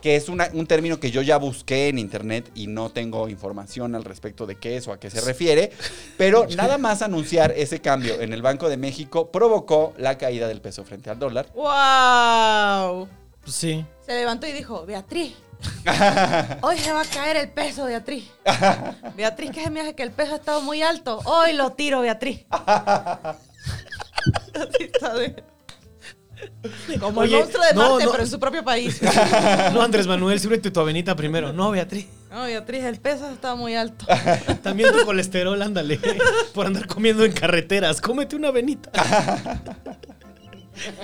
S6: que es una- un término que yo ya busqué en internet y no tengo información al respecto de qué es o a qué se refiere, pero nada más anunciar ese cambio en el Banco de México provocó la caída del peso frente al dólar.
S7: ¡Wow!
S4: Pues sí.
S7: Se levantó y dijo, Beatriz, hoy se va a caer el peso, Beatriz. Beatriz, que se me hace que el peso ha estado muy alto. Hoy lo tiro, Beatriz. Así está de- Como
S4: Oye,
S7: el monstruo de
S4: no,
S7: Marte,
S4: no.
S7: pero en su propio país.
S4: No, Andrés Manuel, sírvete tu avenita primero. No, Beatriz.
S7: No, Beatriz, el peso está muy alto.
S4: También tu colesterol, ándale. Por andar comiendo en carreteras. Cómete una avenita.
S7: Ay,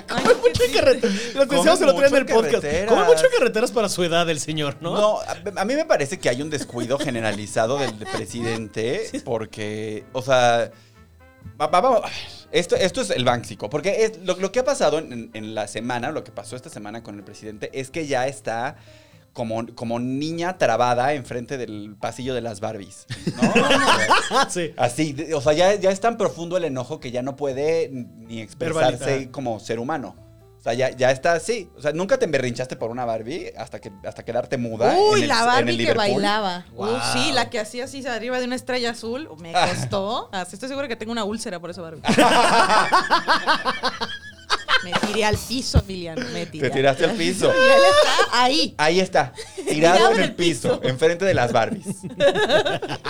S4: Come mucho en carreteras. Lo
S6: Come
S4: decíamos el otro día en
S6: mucho
S4: el
S6: en
S4: podcast.
S6: carreteras.
S4: Come mucho en carreteras para su edad el señor, ¿no?
S6: No, a, a mí me parece que hay un descuido generalizado del presidente porque, o sea, va- esto, esto es el bánxico, porque es, lo, lo que ha pasado en, en la semana, lo que pasó esta semana con el presidente, es que ya está como, como niña trabada enfrente del pasillo de las Barbies, ¿no?
S4: Sí.
S6: Así, o sea, ya, ya es tan profundo el enojo que ya no puede ni expresarse como ser humano. O sea, ya, ya está así. O sea, nunca te emberrinchaste por una Barbie hasta, que, hasta quedarte muda.
S7: Uy,
S6: en el-
S7: la
S6: en el
S7: Barbie que
S6: Liverpool.
S7: bailaba.
S4: Wow.
S7: Uh, sí, la que hacía así arriba de una estrella azul. Me costó. Así estoy segura que tengo una úlcera por esa Barbie. me tiré al piso, Emiliano. Me tiré.
S6: Te tiraste al piso.
S7: Y él está ahí.
S6: Ahí está, tirado
S7: Tirado
S6: en el piso, enfrente de las Barbies.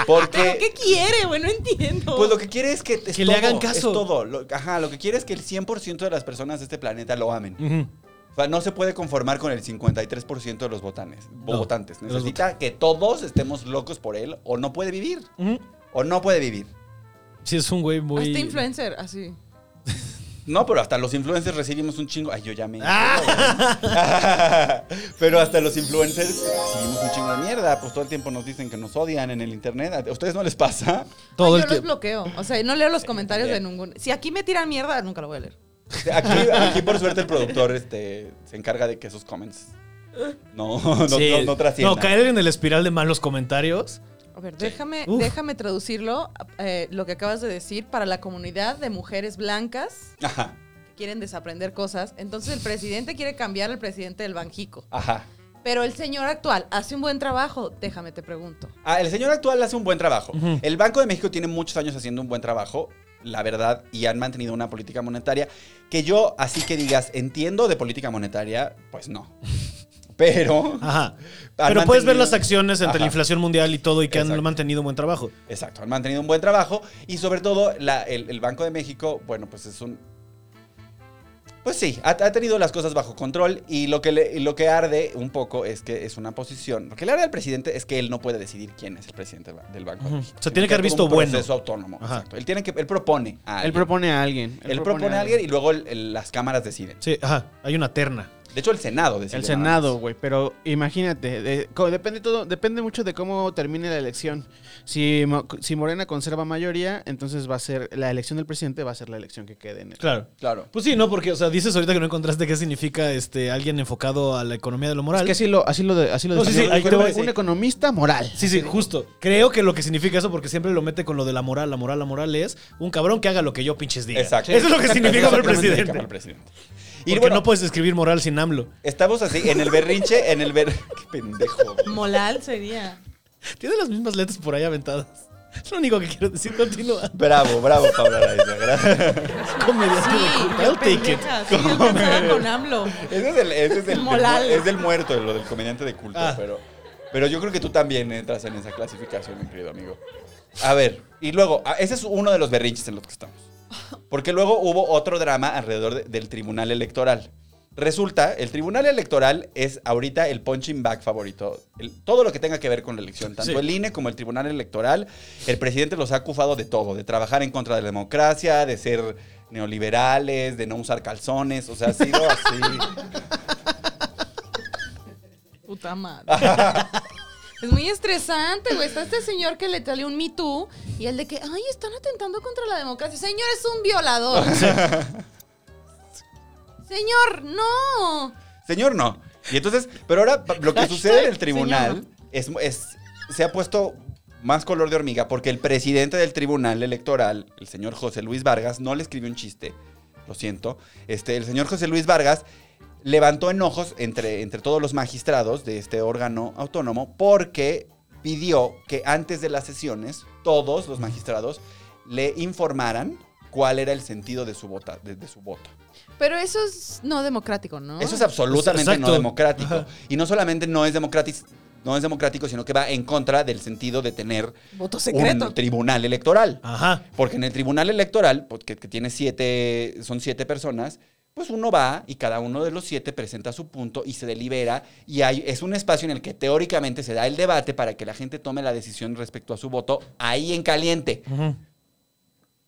S6: Porque,
S7: ¿Pero qué quiere, güey? No entiendo.
S6: pues lo que quiere es que... es
S4: Que le hagan caso.
S6: Es todo. Lo- ajá, lo que quiere es que el 100% de las personas de este planeta lo amen. O sea, no se puede conformar con el 53% de los votanes,
S4: No,
S6: votantes. Necesita que todos estemos locos por él o no puede vivir. O no puede vivir.
S4: Sí, es un güey muy.
S7: Hasta influencer, así.
S6: No, pero hasta los influencers recibimos un chingo. Ay, yo ya me.
S4: Ah.
S6: pero hasta los influencers recibimos un chingo de mierda. Pues todo el tiempo nos dicen que nos odian en el internet. ¿A ustedes no les pasa?
S4: Todo
S7: Ay,
S4: el
S7: yo los bloqueo. O sea, no leo los comentarios de ningún. Si aquí me tiran mierda, nunca lo voy a leer.
S6: Aquí, aquí por suerte, el productor este, se encarga de que esos comments no, no,
S4: Sí.
S6: no, no trasciendan.
S4: No, caer en el espiral de malos comentarios.
S7: A ver, déjame,
S4: Uf.
S7: déjame traducirlo, eh, lo que acabas de decir, para la comunidad de mujeres blancas
S6: Ajá,
S7: que quieren desaprender cosas. Entonces el presidente quiere cambiar al presidente del Banjico.
S6: ajá.
S7: Pero el señor actual hace un buen trabajo. Déjame, te pregunto.
S6: Ah, el señor actual hace un buen trabajo. El Banco de México tiene muchos años haciendo un buen trabajo, la verdad, y han mantenido una política monetaria que yo, así que digas, entiendo de política monetaria, pues no. Pero...
S4: Ajá. Pero puedes ver las acciones entre la inflación mundial y todo y que han mantenido un buen trabajo.
S6: Exacto, han mantenido un buen trabajo y sobre todo la- el, el Banco de México, bueno, pues es un... Pues sí, ha, ha tenido las cosas bajo control y lo, que le- y lo que arde un poco es que es una posición... Lo que le arde al presidente es que él no puede decidir quién es el presidente del ba- del Banco
S4: Ujú.
S6: de México.
S4: O sea, tiene que haber visto
S6: un
S4: bueno.
S6: proceso autónomo,
S4: Ajá.
S6: exacto. Él, tiene que, él propone a
S8: Él
S6: alguien.
S8: propone a alguien.
S6: Él propone a alguien y luego el- el- las cámaras deciden.
S4: Sí, ajá. Hay una terna.
S6: De hecho, el Senado decide.
S8: El Senado, güey, pero imagínate, de- co- depende todo, depende mucho de cómo termine la elección. Si, Mo- si Morena conserva mayoría, entonces va a ser la elección del presidente va a ser la elección que quede en el.
S4: Claro.
S6: Claro.
S4: Pues sí, no, porque, o sea, dices ahorita que no encontraste qué significa este alguien enfocado a la economía de lo
S8: Es
S4: moral.
S8: que así lo, así lo, de- así lo
S4: No, sí,
S8: definió.
S4: sí, ahí te voy,
S8: un
S4: sí.
S8: economista moral.
S4: Sí, sí, justo. Creo que lo que significa eso, porque siempre lo mete con lo de la moral. La moral, la moral es un cabrón que haga lo que yo pinches diga.
S6: Exacto.
S4: Eso es lo que significa para el
S6: Exactamente,
S4: presidente.
S6: para el presidente.
S4: Y
S6: Y bueno,
S4: no puedes escribir moral sin AMLO.
S6: estamos así en el berrinche, en el ber... Qué pendejo.
S7: Molal sería.
S4: Tiene las mismas letras por ahí aventadas. Es lo único que quiero decir. Continúa.
S6: Bravo, bravo, Pablo Araiza. gracias.
S4: Comediante
S7: Sí,
S4: de culto.
S7: yo
S4: I'll take it.
S7: sí, yo pensaba con AMLO.
S6: Ese es el, ese es el-
S7: Molal.
S6: es del muerto, lo del comediante de culto,
S4: Ah.
S6: pero, pero yo creo que tú también entras en esa clasificación, mi querido amigo. A ver, y luego, ah, ese es uno de los berrinches en los que estamos. Porque luego hubo otro drama alrededor de- del Tribunal Electoral. Resulta, el Tribunal Electoral es ahorita el punching bag favorito. El- todo lo que tenga que ver con la elección, tanto
S4: Sí.
S6: el INE como el Tribunal Electoral, el presidente los ha acusado de todo, de trabajar en contra de la democracia, de ser neoliberales, de no usar calzones, o sea, ha sido así.
S7: Puta madre. Es muy estresante, güey. Está este señor que le salió un Me Too y el de que, ay, están atentando contra la democracia. Señor, es un violador. Señor, no.
S6: Señor, no. Y entonces, pero ahora lo que sucede en el tribunal es, es- se ha puesto más color de hormiga porque el presidente del tribunal electoral, el señor José Luis Vargas, no le escribió un chiste, lo siento. Este, el señor José Luis Vargas levantó enojos entre, entre todos los magistrados de este órgano autónomo porque pidió que antes de las sesiones todos los magistrados le informaran cuál era el sentido de su, vota, de, de su voto.
S7: Pero eso es no democrático, ¿no?
S6: Eso es absolutamente
S4: Exacto.
S6: no democrático.
S4: Ajá.
S6: Y no solamente no es, democrático, no es democrático, sino que va en contra del sentido de tener
S7: Voto secreto.
S6: un tribunal electoral.
S4: Ajá.
S6: Porque en el tribunal electoral, pues, que, que tiene siete, son siete personas, pues uno va y cada uno de los siete presenta su punto y se delibera. Y hay, es un espacio en el que teóricamente se da el debate para que la gente tome la decisión respecto a su voto ahí en caliente,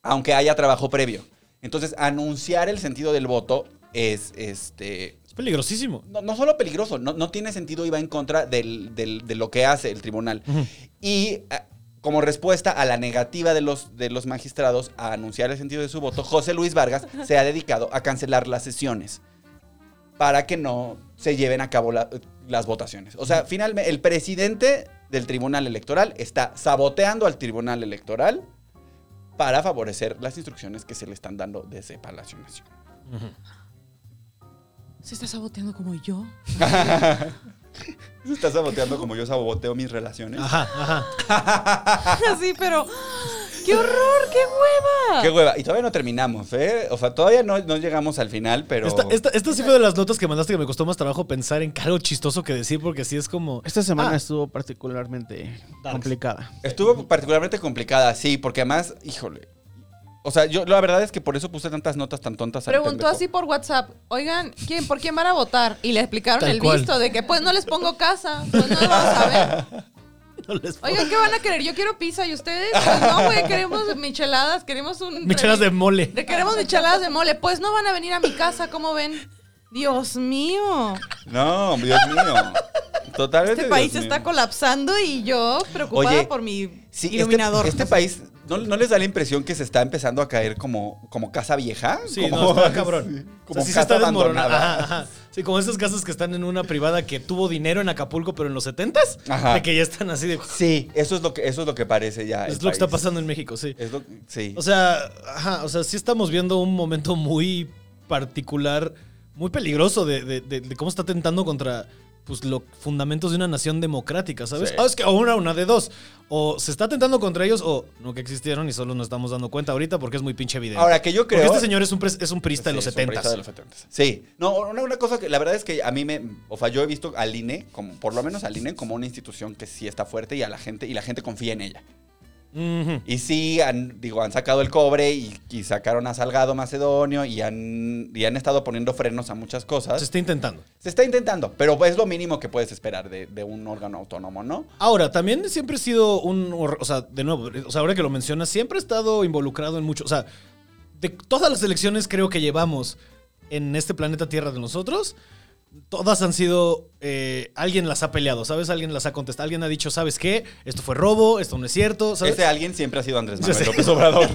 S6: aunque haya trabajo previo. Entonces, anunciar el sentido del voto es este.
S4: Es peligrosísimo.
S6: No, no solo peligroso, no, no tiene sentido y va en contra del- del- de lo que hace el tribunal. Y ah, como respuesta a la negativa de los, de los magistrados a anunciar el sentido de su voto, José Luis Vargas se ha dedicado a cancelar las sesiones para que no se lleven a cabo la- las votaciones. O sea, finalmente, el presidente del Tribunal Electoral está saboteando al Tribunal Electoral para favorecer las instrucciones que se le están dando desde Palacio Nacional.
S7: ¿Se está saboteando como yo?
S6: Se está saboteando como yo saboteo mis relaciones.
S4: Ajá, ajá.
S7: Así, pero. ¡Qué horror! ¡Qué hueva!
S6: Qué hueva. Y todavía no terminamos, ¿eh? O sea, todavía no, no llegamos al final, pero...
S4: Esta, esta, esta sí fue de las notas que mandaste que me costó más trabajo pensar en qué algo chistoso que decir, porque sí es como.
S8: Esta semana
S4: Ah.
S8: estuvo particularmente
S4: Darks.
S8: complicada.
S6: Estuvo particularmente complicada, sí, porque además, híjole. O sea, yo la verdad es que por eso puse tantas notas tan tontas al
S7: Preguntó
S6: pendejo.
S7: así por WhatsApp, oigan, ¿quién, ¿por quién van a votar? Y le explicaron
S4: Tal
S7: el
S4: cual.
S7: visto de que pues no les pongo casa, pues no lo vamos a ver.
S4: No les
S7: Oigan, ¿qué van a querer? Yo quiero pizza y ustedes, pues no, güey, queremos micheladas, queremos un...
S4: Michelas de mole.
S7: de- Queremos micheladas de mole, pues no van a venir a mi casa, ¿cómo ven? Dios mío,
S6: No, Dios mío. Totalmente.
S7: este país
S6: Dios
S7: está
S6: mío.
S7: colapsando y yo preocupada
S6: Oye,
S7: por mi
S6: Sí,
S7: iluminador.
S6: este, este país, ¿no, no les da la impresión que se está empezando a caer como, como casa vieja?
S4: Sí,
S6: como,
S4: no, está cabrón.
S6: Como
S4: O sea, sí se
S6: casa
S4: está
S6: abandonada.
S4: Ajá, ajá. Sí, como esas casas que están en una privada que tuvo dinero en Acapulco, pero en los 70s.
S6: Ajá.
S4: De que ya están así de.
S6: Sí, eso es lo que, eso es lo que parece ya.
S4: Es lo que está pasando en México, sí.
S6: Es lo, sí.
S4: O sea, ajá, o sea, sí estamos viendo un momento muy particular, muy peligroso de, de- de- de cómo está tentando contra pues, los fundamentos de una nación democrática, ¿sabes?
S6: Sí.
S4: Ah, es que una, una de dos. O se está tentando contra ellos o no que existieron y solo nos estamos dando cuenta ahorita porque es muy pinche evidente.
S6: Ahora que yo creo.
S4: Porque este señor es un, pres- es un priista de los
S6: es un
S4: 70
S6: periodista de los 70s. Sí. No, una, una cosa que la verdad es que a mí me. O sea, yo he visto al INE, como, por lo menos al INE, como una institución que sí está fuerte y a la gente, y la gente confía en ella. Y sí, han, digo, han sacado el cobre y, y sacaron a Salgado Macedonio y han, y han estado poniendo frenos a muchas cosas.
S4: Se está intentando.
S6: Se está intentando, pero es lo mínimo que puedes esperar de, de un órgano autónomo, ¿no?
S4: Ahora, también siempre he sido un. O sea, de nuevo, o sea, ahora que lo mencionas, siempre he estado involucrado en mucho. O sea, de todas las elecciones creo que llevamos en este planeta Tierra de nosotros, todas han sido. eh, alguien las ha peleado, ¿sabes? Alguien las ha contestado. Alguien ha dicho, ¿sabes qué? Esto fue robo, esto no es cierto, ¿sabes?
S6: Ese alguien siempre ha sido Andrés Manuel. López Obrador.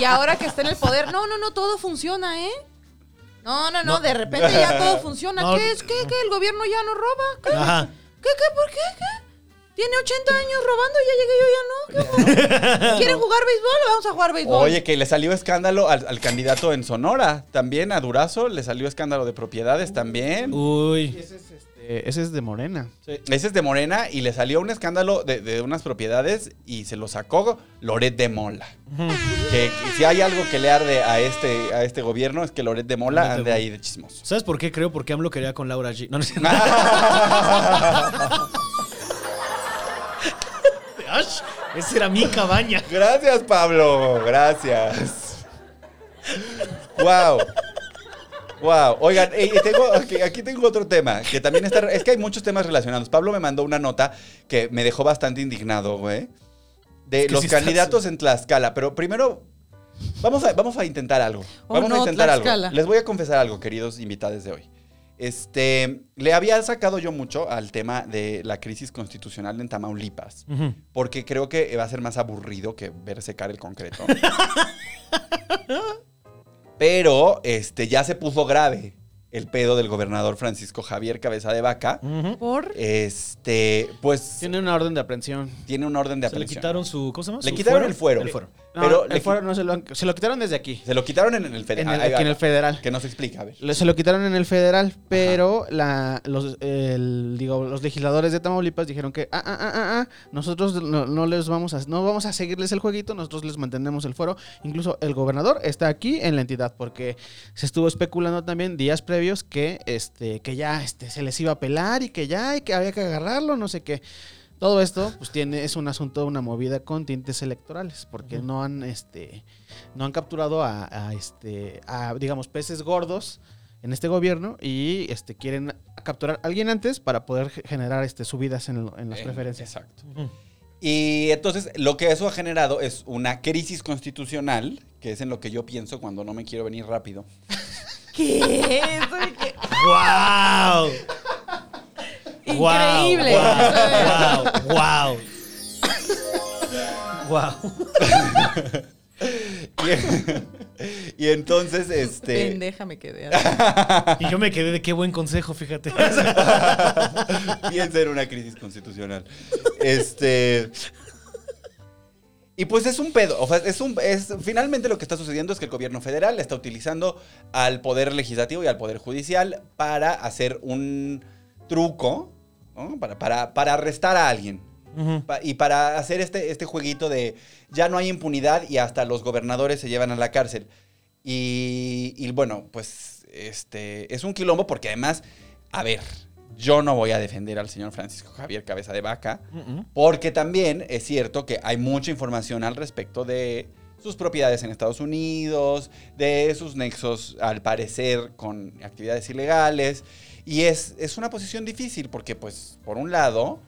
S7: Y ahora que está en el poder, no, no, no, todo funciona, ¿eh? No, no, no,
S4: No.
S7: de repente ya todo funciona.
S4: No.
S7: ¿Qué es? ¿Qué? ¿Qué? ¿El gobierno ya no roba? ¿Qué?
S4: Ajá.
S7: ¿Qué? ¿Qué? ¿Por qué? ¿Qué? Tiene 80 años robando y ya llegué yo, ya no. ¿Qué? ¿Quieren jugar béisbol? Vamos a jugar béisbol.
S6: Oye, que le salió escándalo al, al candidato en Sonora. También a Durazo le salió escándalo de propiedades también.
S4: Uy.
S8: Ese es, este, ese es de Morena.
S6: Ese es de Morena y le salió un escándalo de, de unas propiedades y se lo sacó Loret de Mola. Que, que si hay algo que le arde a este, a este gobierno es que Loret de Mola ande ahí de chismoso.
S4: ¿Sabes por qué creo? Porque AMLO quería con Laura G. No, no es Esa era mi cabaña.
S6: Gracias, Pablo. Gracias. Wow. Wow. Oigan, eh, tengo, aquí, aquí tengo otro tema que también está. Es que hay muchos temas relacionados. Pablo me mandó una nota que me dejó bastante indignado, güey. De
S4: Es que
S6: los
S4: sí
S6: candidatos en Tlaxcala. Pero primero, vamos a, vamos a intentar algo.
S7: Oh,
S6: Vamos a intentar
S7: Tlaxcala.
S6: algo. Les voy a confesar algo, queridos invitados de hoy. Este, le había sacado yo mucho al tema de la crisis constitucional en Tamaulipas porque creo que va a ser más aburrido que ver secar el concreto. Pero este ya se puso grave el pedo del gobernador Francisco Javier Cabeza de Vaca.
S7: ¿Por?
S6: Este, pues
S8: Tiene una orden de aprehensión.
S6: tiene un orden de
S4: Se le
S6: aprehensión.
S4: quitaron su. ¿Cómo se llama?
S6: Le
S4: Su
S6: quitaron el fuero.
S4: El fuero.
S8: No,
S6: pero
S8: el
S6: qui-
S8: no se lo, han- se lo quitaron desde aquí.
S6: se lo quitaron en el
S8: En
S6: federal.
S8: el, aquí en el
S6: va.
S8: federal.
S6: Que nos explica, a ver.
S8: Se lo quitaron en el federal, pero la, los, el- digo, los legisladores de Tamaulipas dijeron que ah, ah, ah, ah, ah, nosotros no, no les vamos a, no vamos a seguirles el jueguito, nosotros les mantenemos el fuero. Incluso el gobernador está aquí en la entidad porque se estuvo especulando también días previos que, este, que ya este, se les iba a pelar y que ya y que había que agarrarlo, no sé qué. Todo esto, pues tiene, es un asunto, una movida con tintes electorales, porque no han, este, no han capturado a, a, este, a, digamos, peces gordos en este gobierno y este, quieren capturar a alguien antes para poder ge- generar este, subidas en, las
S6: Eh,
S8: preferencias.
S6: Exacto. Y entonces lo que eso ha generado es una crisis constitucional, que es en lo que yo pienso cuando no me quiero venir rápido.
S7: ¿Qué? Que-
S4: ¡Wow!
S7: Increíble.
S4: ¡Wow! ¡Wow! ¡Wow!
S6: Y, y entonces, este...
S7: Pendeja me quedé. así.
S4: Y yo me quedé de qué buen consejo, fíjate.
S6: Piensa en una crisis constitucional. Este. Y pues es un pedo. O sea, es un. Es, finalmente lo que está sucediendo es que el gobierno federal está utilizando al poder legislativo y al poder judicial para hacer un truco. ¿No? Para, para, para arrestar a alguien. Pa- y para hacer este, este jueguito de ya no hay impunidad y hasta los gobernadores se llevan a la cárcel. Y, y bueno, pues este es un quilombo porque además, a ver, yo no voy a defender al señor Francisco Javier Cabeza de Vaca, porque también es cierto que hay mucha información al respecto de sus propiedades en Estados Unidos, de sus nexos, al parecer, con actividades ilegales. Y es, es una posición difícil porque, pues, por un lado,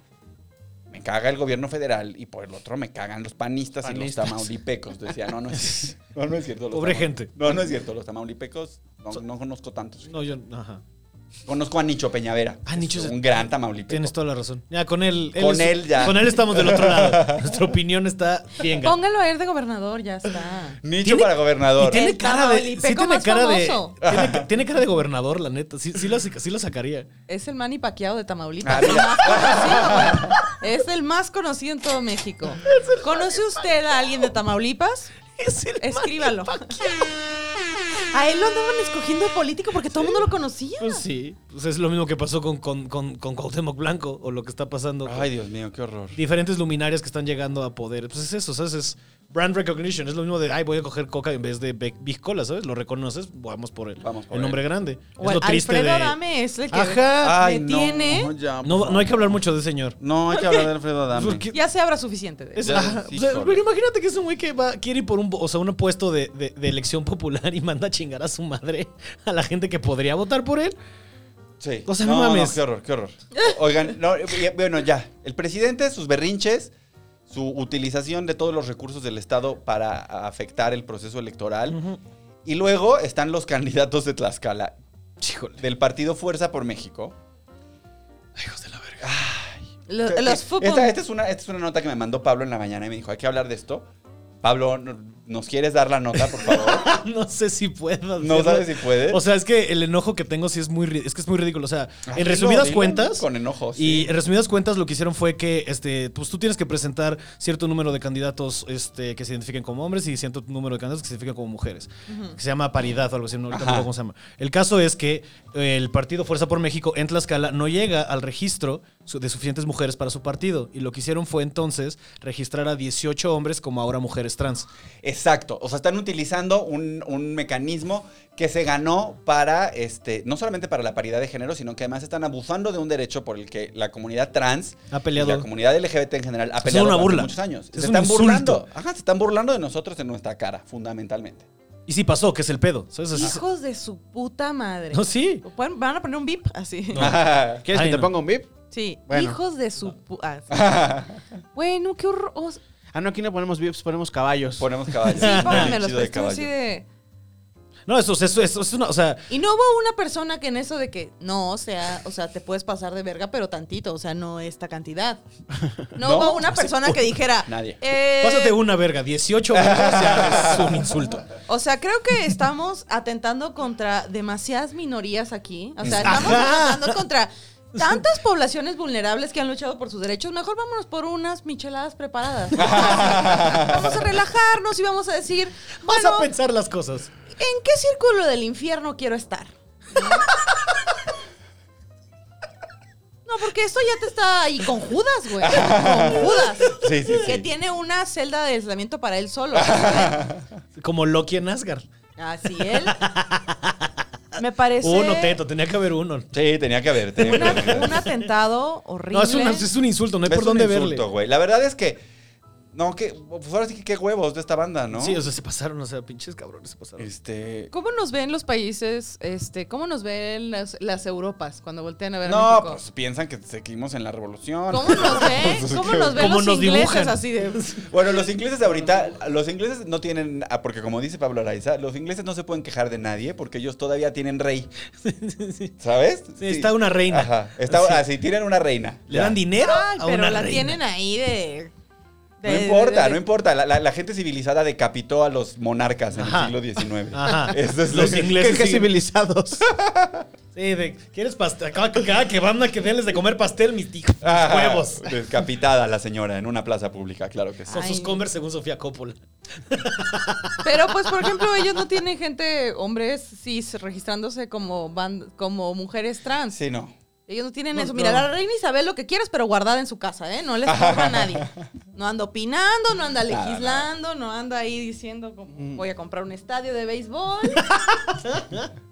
S6: me caga el gobierno federal y por el otro me cagan los panistas, y
S8: Panistas.
S6: los tamaulipecos. Decía, no, no es, no, no es cierto. los
S4: Pobre gente.
S6: No, no es cierto. Los tamaulipecos no, no conozco tantos.
S4: No, yo. Ajá.
S6: Conozco a Nicho Peñavera.
S4: Ah, Nicho
S6: es un gran tamaulipeco.
S4: Tienes toda la razón. Ya, con él.
S6: Con
S4: es-
S6: él ya.
S4: Con él estamos del otro lado. Nuestra opinión está bien. gana.
S7: Póngalo a ir de gobernador, ya está.
S6: Nicho
S4: Tiene-
S6: para gobernador.
S4: Y tiene
S7: El
S4: cara de. Sí tiene
S7: más
S4: cara de. Tiene, tiene cara de gobernador, la neta. Sí, sí, lo, sí lo sacaría.
S7: Es el Manny Pacquiao de
S6: Ah,
S7: Tamaulipas. el
S6: mira.
S7: más conocido, güey. es el más conocido en todo México. ¿Conoce usted a alguien de Tamaulipas?
S4: Es el
S7: Escríbalo. A él lo andaban escogiendo de político porque todo el mundo lo conocía.
S4: Pues sí. Pues es lo mismo que pasó con, con, con, con Cuauhtémoc Blanco o lo que está pasando. con
S6: Ay, Dios mío, qué horror.
S4: diferentes luminarias que están llegando a poder. Pues es eso, ¿sabes? Es brand recognition. Es lo mismo de, ay, voy a coger coca en vez de Be- Big Cola, ¿sabes? Lo reconoces, vamos por el,
S6: Vamos por
S4: el
S6: él.
S4: nombre grande.
S7: O
S4: es lo triste
S7: Alfredo
S4: de...
S7: Adame es el que
S4: Ajá.
S6: Ay,
S7: me
S6: no,
S7: tiene.
S6: no, ya,
S4: No, no hay que hablar mucho de ese señor.
S6: No, hay que hablar de Alfredo Adame.
S4: Porque-
S7: Ya se habrá suficiente de
S4: Es-
S7: eso.
S6: Ya,
S4: ajá,
S6: sí,
S4: o sea,
S6: híjole.
S4: pero imagínate que es un güey que va, quiere ir por un, o sea, un puesto de, de- de elección popular y manda a chingar a su madre a la gente que podría votar por él.
S6: Sí.
S4: O sea, no mames.
S6: qué horror, qué horror. Oigan, no, bueno, ya. El presidente, sus berrinches, su utilización de todos los recursos del Estado para afectar el proceso electoral. Y luego están los candidatos de Tlaxcala,
S4: Híjole.
S6: del partido Fuerza por México.
S4: Hijos de la verga.
S7: Lo-
S6: Que-
S7: los fútbol.
S6: esta, esta es una, esta es una nota que me mandó Pablo en la mañana y me dijo, hay que hablar de esto. Pablo, no- ¿nos quieres dar la nota, por favor?
S4: No sé si puedo.
S6: No
S4: hacerlo.
S6: sabes si puedes.
S4: O sea, es que el enojo que tengo sí es muy, es que es muy ridículo. O sea,
S6: Ah,
S4: en resumidas cuentas.
S6: Con enojo, sí.
S4: Y en resumidas cuentas, lo que hicieron fue que, este, pues tú tienes que presentar cierto número de candidatos, este, que se identifiquen como hombres y cierto número de candidatos que se identifiquen como mujeres. Que se llama paridad o algo así, no ahorita no cómo se llama. El caso es que eh, el partido Fuerza por México en Tlaxcala no llega al registro de suficientes mujeres para su partido. Y lo que hicieron fue entonces registrar a 18 hombres como ahora mujeres trans.
S6: Exacto. O sea, están utilizando un, un mecanismo que se ganó para, este, no solamente para la paridad de género, sino que además están abusando de un derecho por el que la comunidad trans
S4: Ha peleado.
S6: y la comunidad LGBT en general ha
S4: Es
S6: peleado
S4: una
S6: durante
S4: burla.
S6: muchos años.
S4: Es
S6: se están
S4: insulto.
S6: burlando. Ajá, se están burlando de nosotros en nuestra cara, fundamentalmente.
S4: Y sí pasó, que es el pedo. ¿sabes?
S7: Hijos de su puta madre.
S4: No, sí.
S7: Pueden- Van a poner un bip así.
S8: ¿Quieres
S4: Ay,
S8: que te ponga un bip?
S7: Sí.
S8: Bueno.
S7: Hijos de su pu- ah, sí. bueno, qué horror. O sea,
S8: Ah, no, aquí no ponemos bips, ponemos caballos.
S6: Ponemos caballos.
S7: Sí, pónganmelos, pues,
S6: de
S7: estoy así
S6: caballo.
S7: de-
S4: No, eso, eso, eso es una. O sea,
S7: Y no hubo una persona que en eso de que, no, o sea, o sea, te puedes pasar de verga, pero tantito, o sea, no esta cantidad. No,
S6: No,
S7: hubo una persona que dijera,
S6: Nadie.
S7: eh,
S4: pásate una verga. 18 hombres ya es un insulto.
S7: O sea, creo que estamos atentando contra demasiadas minorías aquí. O sea, estamos
S4: Ajá.
S7: atentando contra tantas poblaciones vulnerables que han luchado por sus derechos, mejor vámonos por unas micheladas preparadas. vamos a relajarnos y vamos a decir,
S4: Vas
S7: bueno,
S4: a pensar las cosas.
S7: ¿en qué círculo del infierno quiero estar? No, porque esto ya te está ahí con Judas, güey. Con Judas.
S6: Sí, sí,
S7: Que
S6: sí.
S7: tiene una celda de aislamiento para él solo.
S4: Como Loki en Asgard.
S7: Así él. Me parece
S4: Uno, Teto, tenía que haber uno.
S6: Sí, tenía que haber. Tenía que haber.
S7: un atentado horrible.
S4: No, es un, es un insulto, no hay
S6: Es
S4: por
S6: un
S4: dónde
S6: insulto,
S4: verle.
S6: güey. La verdad es que. No, que. Pues ahora sí que qué huevos de esta banda, ¿no?
S4: Sí, o sea, se pasaron, o sea, pinches cabrones se pasaron.
S6: Este.
S7: ¿Cómo nos ven los países, este, cómo nos ven las, las Europas cuando voltean a ver a
S6: No,
S7: México?
S6: pues piensan que seguimos en la revolución.
S7: ¿Cómo nos ven?
S6: Pues,
S7: ¿Cómo nos ven
S4: ¿Cómo
S7: los
S4: nos
S7: ingleses
S4: dibujan?
S7: así de...
S6: Bueno, los ingleses ahorita, los ingleses no tienen, ah, porque como dice Pablo Araiza, los ingleses no se pueden quejar de nadie porque ellos todavía tienen rey, ¿sabes?
S4: Sí, está una reina.
S6: Ajá, está,
S4: Sí.
S6: así, tienen una reina.
S4: Le
S6: Ya.
S4: dan dinero
S7: Ay,
S4: a
S7: pero
S4: una
S7: la
S4: reina.
S7: tienen ahí de...
S6: No
S7: de-
S6: importa,
S7: de-
S6: no importa. La, la- la gente civilizada decapitó a los monarcas en
S4: Ajá.
S6: el siglo XIX.
S4: Ajá.
S6: Eso es
S4: Los
S6: lo que-
S4: ingleses
S8: Qué
S4: siguen-
S8: civilizados.
S4: Sí, de, ¿quieres pastel? Cada, que van a que denles de comer pastel, mis hijos.
S6: Ajá,
S4: Huevos.
S6: Decapitada la señora en una plaza pública, claro que sí.
S4: Con sus. Converse según Sofía Coppola.
S7: Pero pues, por ejemplo, ellos no tienen gente, hombres cis, registrándose como, band- como mujeres trans.
S6: Sí, no.
S7: Ellos no tienen
S4: No,
S7: eso. Mira,
S4: no.
S7: la reina Isabel lo que quieras, pero guardada en su casa, ¿eh? No les estorba a nadie. No anda opinando, no anda legislando, no anda ahí diciendo como,
S4: Mm.
S7: voy a comprar un estadio de béisbol.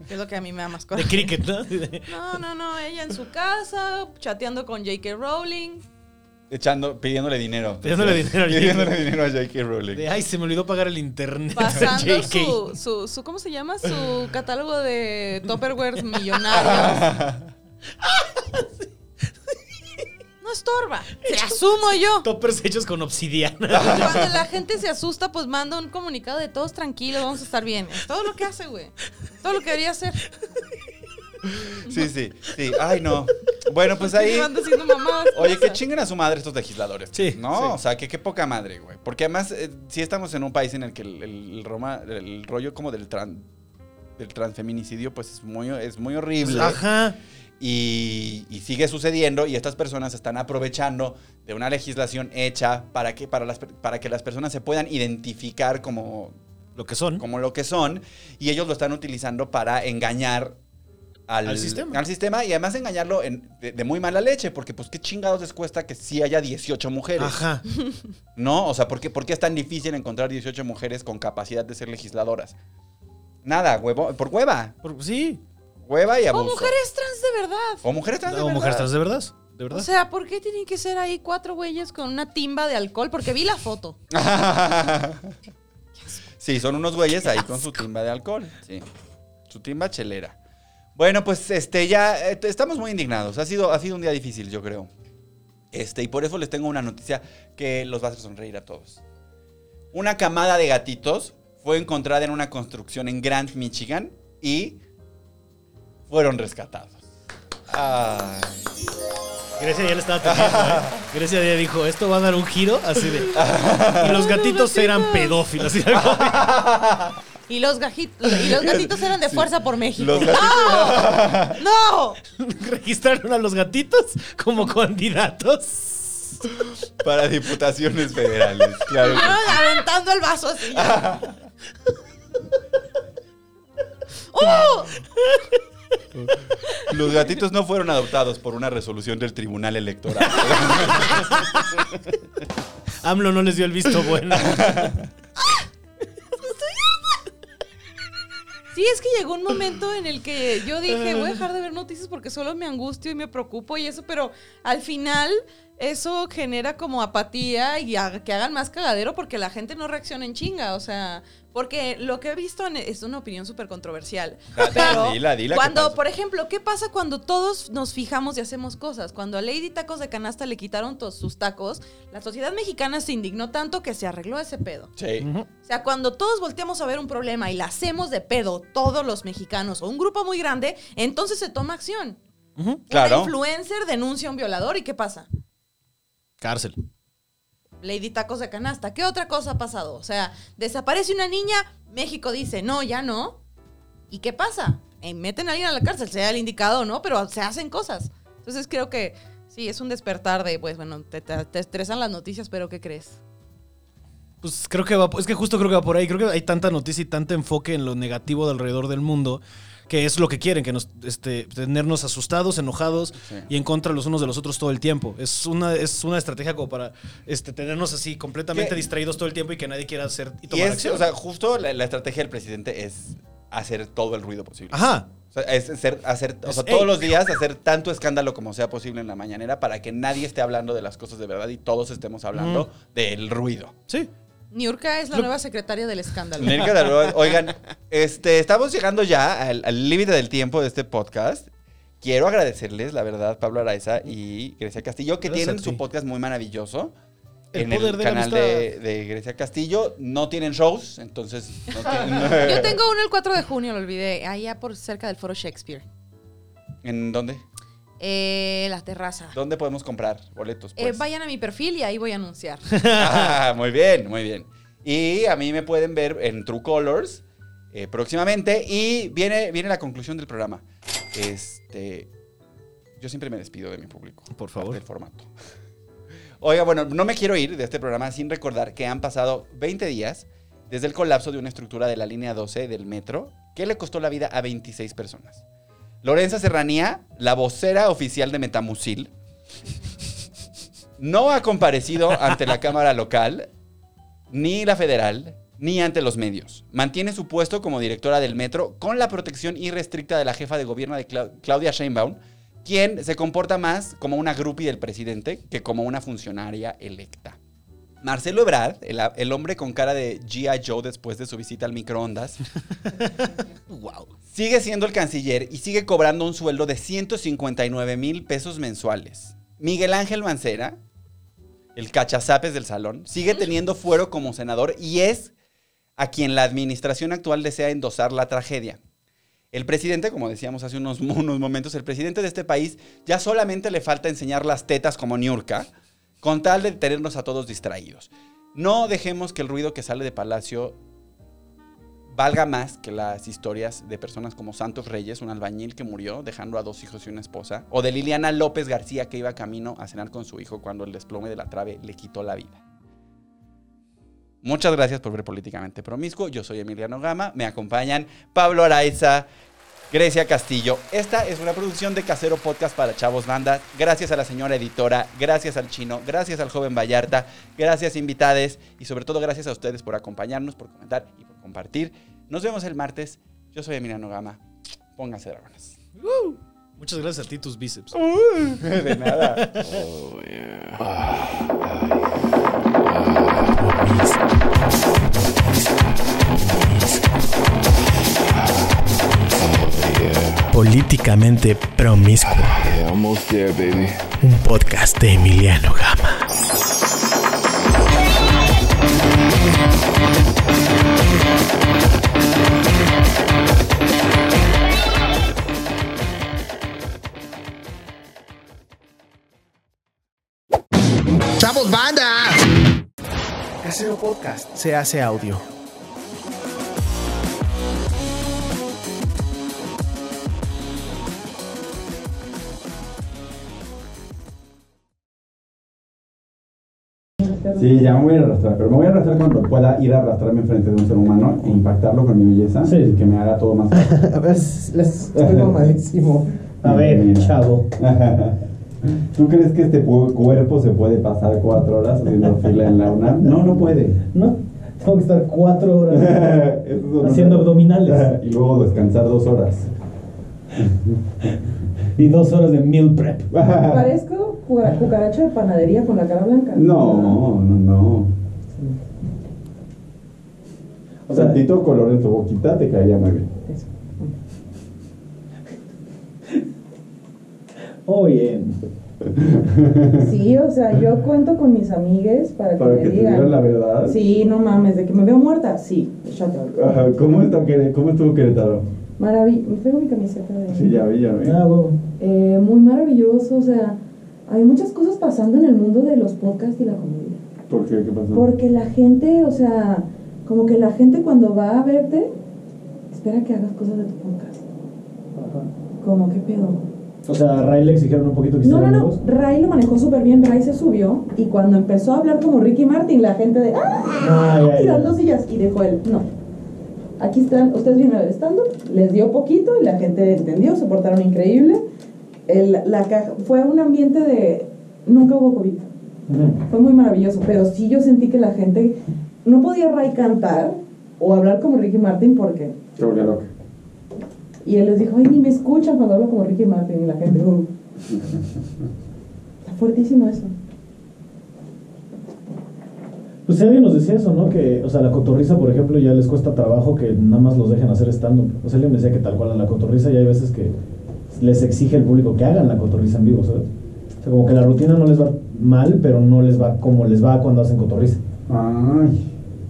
S7: que es lo que a mí me da más
S4: De cricket, ¿no?
S7: No, no, no, ella en su casa, chateando con J.K. Rowling.
S6: Echando, pidiéndole dinero.
S4: Pidiéndole dinero a J.K.
S6: Pidiéndole dinero a J.K. Rowling.
S4: de, ay, se me olvidó pagar el internet.
S7: Pasando
S4: JK.
S7: su, su, su, ¿cómo se llama? Su catálogo de Tupperware millonarios. No estorba. Se asumo yo.
S4: Toppers hechos con obsidiana.
S7: Cuando la gente se asusta, pues manda un comunicado de todos tranquilos, vamos a estar bien. Es todo lo que hace, güey. Todo lo que debería hacer.
S6: Sí, sí, sí. Ay, no. Bueno, pues ahí. Oye, que chinguen a su madre estos legisladores.
S4: Sí,
S6: ¿No?
S4: sí.
S6: O sea, que qué poca madre, güey. Porque además, eh, sí estamos en un país en el que el, el- el Roma, el rollo como del, tran- del transfeminicidio, pues es muy, es muy horrible.
S4: Ajá.
S6: Y, y sigue sucediendo y estas personas están aprovechando de una legislación hecha para que, para las, para que las personas se puedan identificar como,
S4: Lo que son.
S6: como lo que son y ellos lo están utilizando para engañar al,
S4: Al sistema.
S6: al sistema y además engañarlo en- de, de muy mala leche, porque pues qué chingados les cuesta que sí haya 18 mujeres,
S4: Ajá.
S6: ¿no? O sea, ¿por qué, por qué es tan difícil encontrar 18 mujeres con capacidad de ser legisladoras? Nada, huevo, por hueva,
S4: Por- sí.
S6: Hueva y
S7: O
S6: abuso.
S7: mujeres trans de verdad.
S6: O mujeres trans de
S4: O
S6: verdad.
S4: mujeres trans de verdad. De
S7: O sea, ¿por qué tienen que ser ahí cuatro güeyes con una timba de alcohol? Porque vi la foto.
S6: sí, son unos güeyes ahí con su timba de alcohol. Sí. Su timba chelera. Bueno, pues este ya eh, estamos muy indignados. Ha sido, ha sido un día difícil, yo creo. Este, y por eso les tengo una noticia que los va a hacer sonreír a todos. Una camada de gatitos fue encontrada en una construcción en Grant, Michigan, y fueron rescatados. Ay.
S4: Grecia ya le estaba teniendo, ¿eh? Grecia ya dijo, esto va a dar un giro así de... Y los gatitos eran pedófilos. y algo.
S7: Y los, gajitos, y los gatitos eran de fuerza por México.
S6: Los gatitos-
S7: ¡No!
S4: Registraron a los gatitos como candidatos.
S6: para diputaciones federales, claro. que
S7: aventando el vaso así. ¡Oh!
S6: Los gatitos no fueron adoptados por una resolución del Tribunal Electoral.
S4: AMLO no les dio el visto bueno.
S7: Sí, es que llegó un momento en el que yo dije, voy a dejar de ver noticias porque solo me angustio y me preocupo y eso, pero al final eso genera como apatía y que hagan más cagadero porque la gente no reacciona en chinga, o sea, porque lo que he visto en- es una opinión súper controversial. Pero
S6: dila, dila, ¿qué
S7: cuando, por ejemplo, ¿qué pasa cuando todos nos fijamos y hacemos cosas? Cuando a Lady Tacos de Canasta le quitaron todos sus tacos, la sociedad mexicana se indignó tanto que se arregló ese pedo.
S6: Sí.
S7: O sea, cuando todos volteamos a ver un problema y la hacemos de pedo, todos los mexicanos o un grupo muy grande, entonces se toma acción.
S6: Claro.
S7: Una influencer denuncia a un violador y ¿qué pasa?
S4: Cárcel.
S7: Lady Tacos de Canasta. ¿Qué otra cosa ha pasado? O sea, desaparece una niña, México dice, no, ya no. ¿Y qué pasa? Eh, meten a alguien a la cárcel, sea el indicado o no, pero se hacen cosas. Entonces creo que sí, es un despertar de, pues bueno, te, te- te estresan las noticias, pero ¿qué crees?
S4: Pues creo que va, es que justo creo que va por ahí. Creo que hay tanta noticia y tanto enfoque en lo negativo de alrededor del mundo que es lo que quieren, que nos, este, tenernos asustados, enojados
S6: Sí.
S4: y en contra los unos de los otros todo el tiempo. Es una, es una estrategia como para este, tenernos así completamente
S6: ¿Qué?
S4: distraídos todo el tiempo y que nadie quiera hacer y
S6: Y
S4: tomar
S6: es,
S4: acción.
S6: o sea, justo la, la estrategia del presidente es hacer todo el ruido posible.
S4: Ajá.
S6: O sea, es hacer, hacer o
S4: Es,
S6: sea,
S4: "Ey".
S6: todos los días hacer tanto escándalo como sea posible en la mañanera para que nadie esté hablando de las cosas de verdad y todos estemos hablando del ruido.
S4: Sí.
S7: Niurka es la
S4: Lo-
S7: nueva secretaria del escándalo.
S6: De Alba, Oigan, este, estamos llegando ya al límite del tiempo de este podcast. Quiero agradecerles, la verdad, Pablo Araiza y Grecia Castillo, que
S4: Gracias
S6: tienen su podcast muy maravilloso.
S4: El
S6: en
S4: poder
S6: el
S4: de
S6: canal de, de Grecia Castillo. No tienen shows, entonces no tienen-
S7: Yo tengo uno el 4 de junio, lo olvidé, allá por cerca del Foro Shakespeare.
S6: ¿En dónde?
S7: Eh, la terraza.
S6: ¿Dónde podemos comprar boletos?
S7: Eh,
S6: Pues?
S7: vayan a mi perfil y ahí voy a anunciar.
S6: Ah, muy bien, muy bien. Y a mí me pueden ver en True Colors eh, próximamente. Y viene, viene la conclusión del programa. Este. Yo siempre me despido de mi público.
S4: Por favor.
S6: Del formato. Oiga, bueno, no me quiero ir de este programa sin recordar que han pasado 20 días desde el colapso de una estructura de la línea 12 del metro que le costó la vida a 26 personas. Lorenza Serranía, la vocera oficial de Metamucil, no ha comparecido ante la Cámara local, ni la federal, ni ante los medios. Mantiene su puesto como directora del metro con la protección irrestricta de la jefa de gobierno de Clau- Claudia Sheinbaum, quien se comporta más como una groupie del presidente que como una funcionaria electa. Marcelo Ebrard, el, el hombre con cara de G.I. Joe después de su visita al microondas,
S4: Wow.
S6: sigue siendo el canciller y sigue cobrando un sueldo de 159 mil pesos mensuales. Miguel Ángel Mancera, el cachazapes del salón, sigue teniendo fuero como senador y es a quien la administración actual desea endosar la tragedia. El presidente, como decíamos hace unos, unos momentos, el presidente de este país ya solamente le falta enseñar las tetas como Niurka, con tal de tenernos a todos distraídos. No dejemos que el ruido que sale de Palacio valga más que las historias de personas como Santos Reyes, un albañil que murió dejando a dos hijos y una esposa, o de Liliana López García que iba camino a cenar con su hijo cuando el desplome de la trave le quitó la vida. Muchas gracias por ver Políticamente Promiscuo. Yo soy Emiliano Gama. Me acompañan Pablo Araiza, Grecia Castillo. Esta es una producción de Casero Podcast para Chavos Banda. Gracias a la señora editora, gracias al chino, gracias al joven Vallarta, gracias invitades y sobre todo gracias a ustedes por acompañarnos, por comentar y por compartir. Nos vemos el martes. Yo soy Emiliano Gama. Pónganse dragones.
S4: Muchas gracias a ti, tus bíceps.
S6: De nada.
S9: Políticamente Promiscuo,
S5: there, baby.
S9: un podcast de Emiliano Gama.
S3: ¡Chavos, banda!
S9: Casero Podcast se hace audio.
S10: Sí, ya me voy a arrastrar, pero me voy a arrastrar cuando pueda ir a arrastrarme enfrente de un ser humano e impactarlo con mi belleza y que me haga todo más fácil.
S11: A ver, les estoy mamadísimo. A ver,
S10: Mira.
S11: chavo.
S10: ¿Tú crees que este cuerpo se puede pasar cuatro horas haciendo fila en la UNAM? No, no puede.
S11: No, tengo que estar cuatro horas haciendo abdominales
S10: y luego descansar dos horas.
S11: y dos horas de meal prep.
S12: Parezco cucaracha de panadería con la cara blanca.
S10: No, no, no.
S11: O sea,
S10: Tantito color en tu boquita te caería muy bien.
S12: Eso.
S11: oh, bien.
S12: Sí, o sea, yo cuento con mis amigues para que
S10: Para
S12: me
S10: que te
S12: digan.
S10: la verdad.
S12: Sí, no mames, de que me veo muerta, sí.
S10: Ajá, ¿Cómo, está, ¿Cómo estuvo Querétaro?
S12: Maravilloso, tengo mi camiseta de...
S10: Sí, ya vi, ya vi.
S11: Ah.
S12: Eh, muy maravilloso, o sea, hay muchas cosas pasando en el mundo de los podcasts y la comedia.
S10: ¿Por qué? ¿Qué pasó?
S12: Porque la gente, o sea, como que la gente cuando va a verte, espera que hagas cosas de tu podcast.
S11: Ajá.
S12: Como, ¿qué pedo?
S4: O sea, a Ray le exigieron un poquito que
S7: No, no, no. Ray lo manejó súper bien. Ray se subió y cuando empezó a hablar como Ricky Martin, la gente de ¡Ah!
S4: Ay,
S7: las
S4: ay.
S7: dos sillas. Y dejó él. No. Aquí están, ustedes vienen stand les dio poquito y la gente entendió, se portaron increíble. El, la caja, fue un ambiente de. Nunca hubo COVID. Fue muy maravilloso, pero sí yo sentí que la gente. No podía Ray cantar o hablar como Ricky Martin porque.
S6: Se volvió loca.
S7: Y él les dijo, ay, ni me escuchan cuando hablo como Ricky Martin. Y la gente, "Uh". Está fuertísimo eso.
S4: Pues si alguien nos decía eso, ¿no? Que, o sea, la cotorriza, por ejemplo, ya les cuesta trabajo que nada más los dejen hacer stand-up. O sea, alguien me decía que tal cual a la cotorriza ya hay veces que les exige el público que hagan la cotorriza en vivo, ¿sabes? O sea, como que la rutina no les va mal, pero no les va como les va cuando hacen cotorriza.
S6: Ay,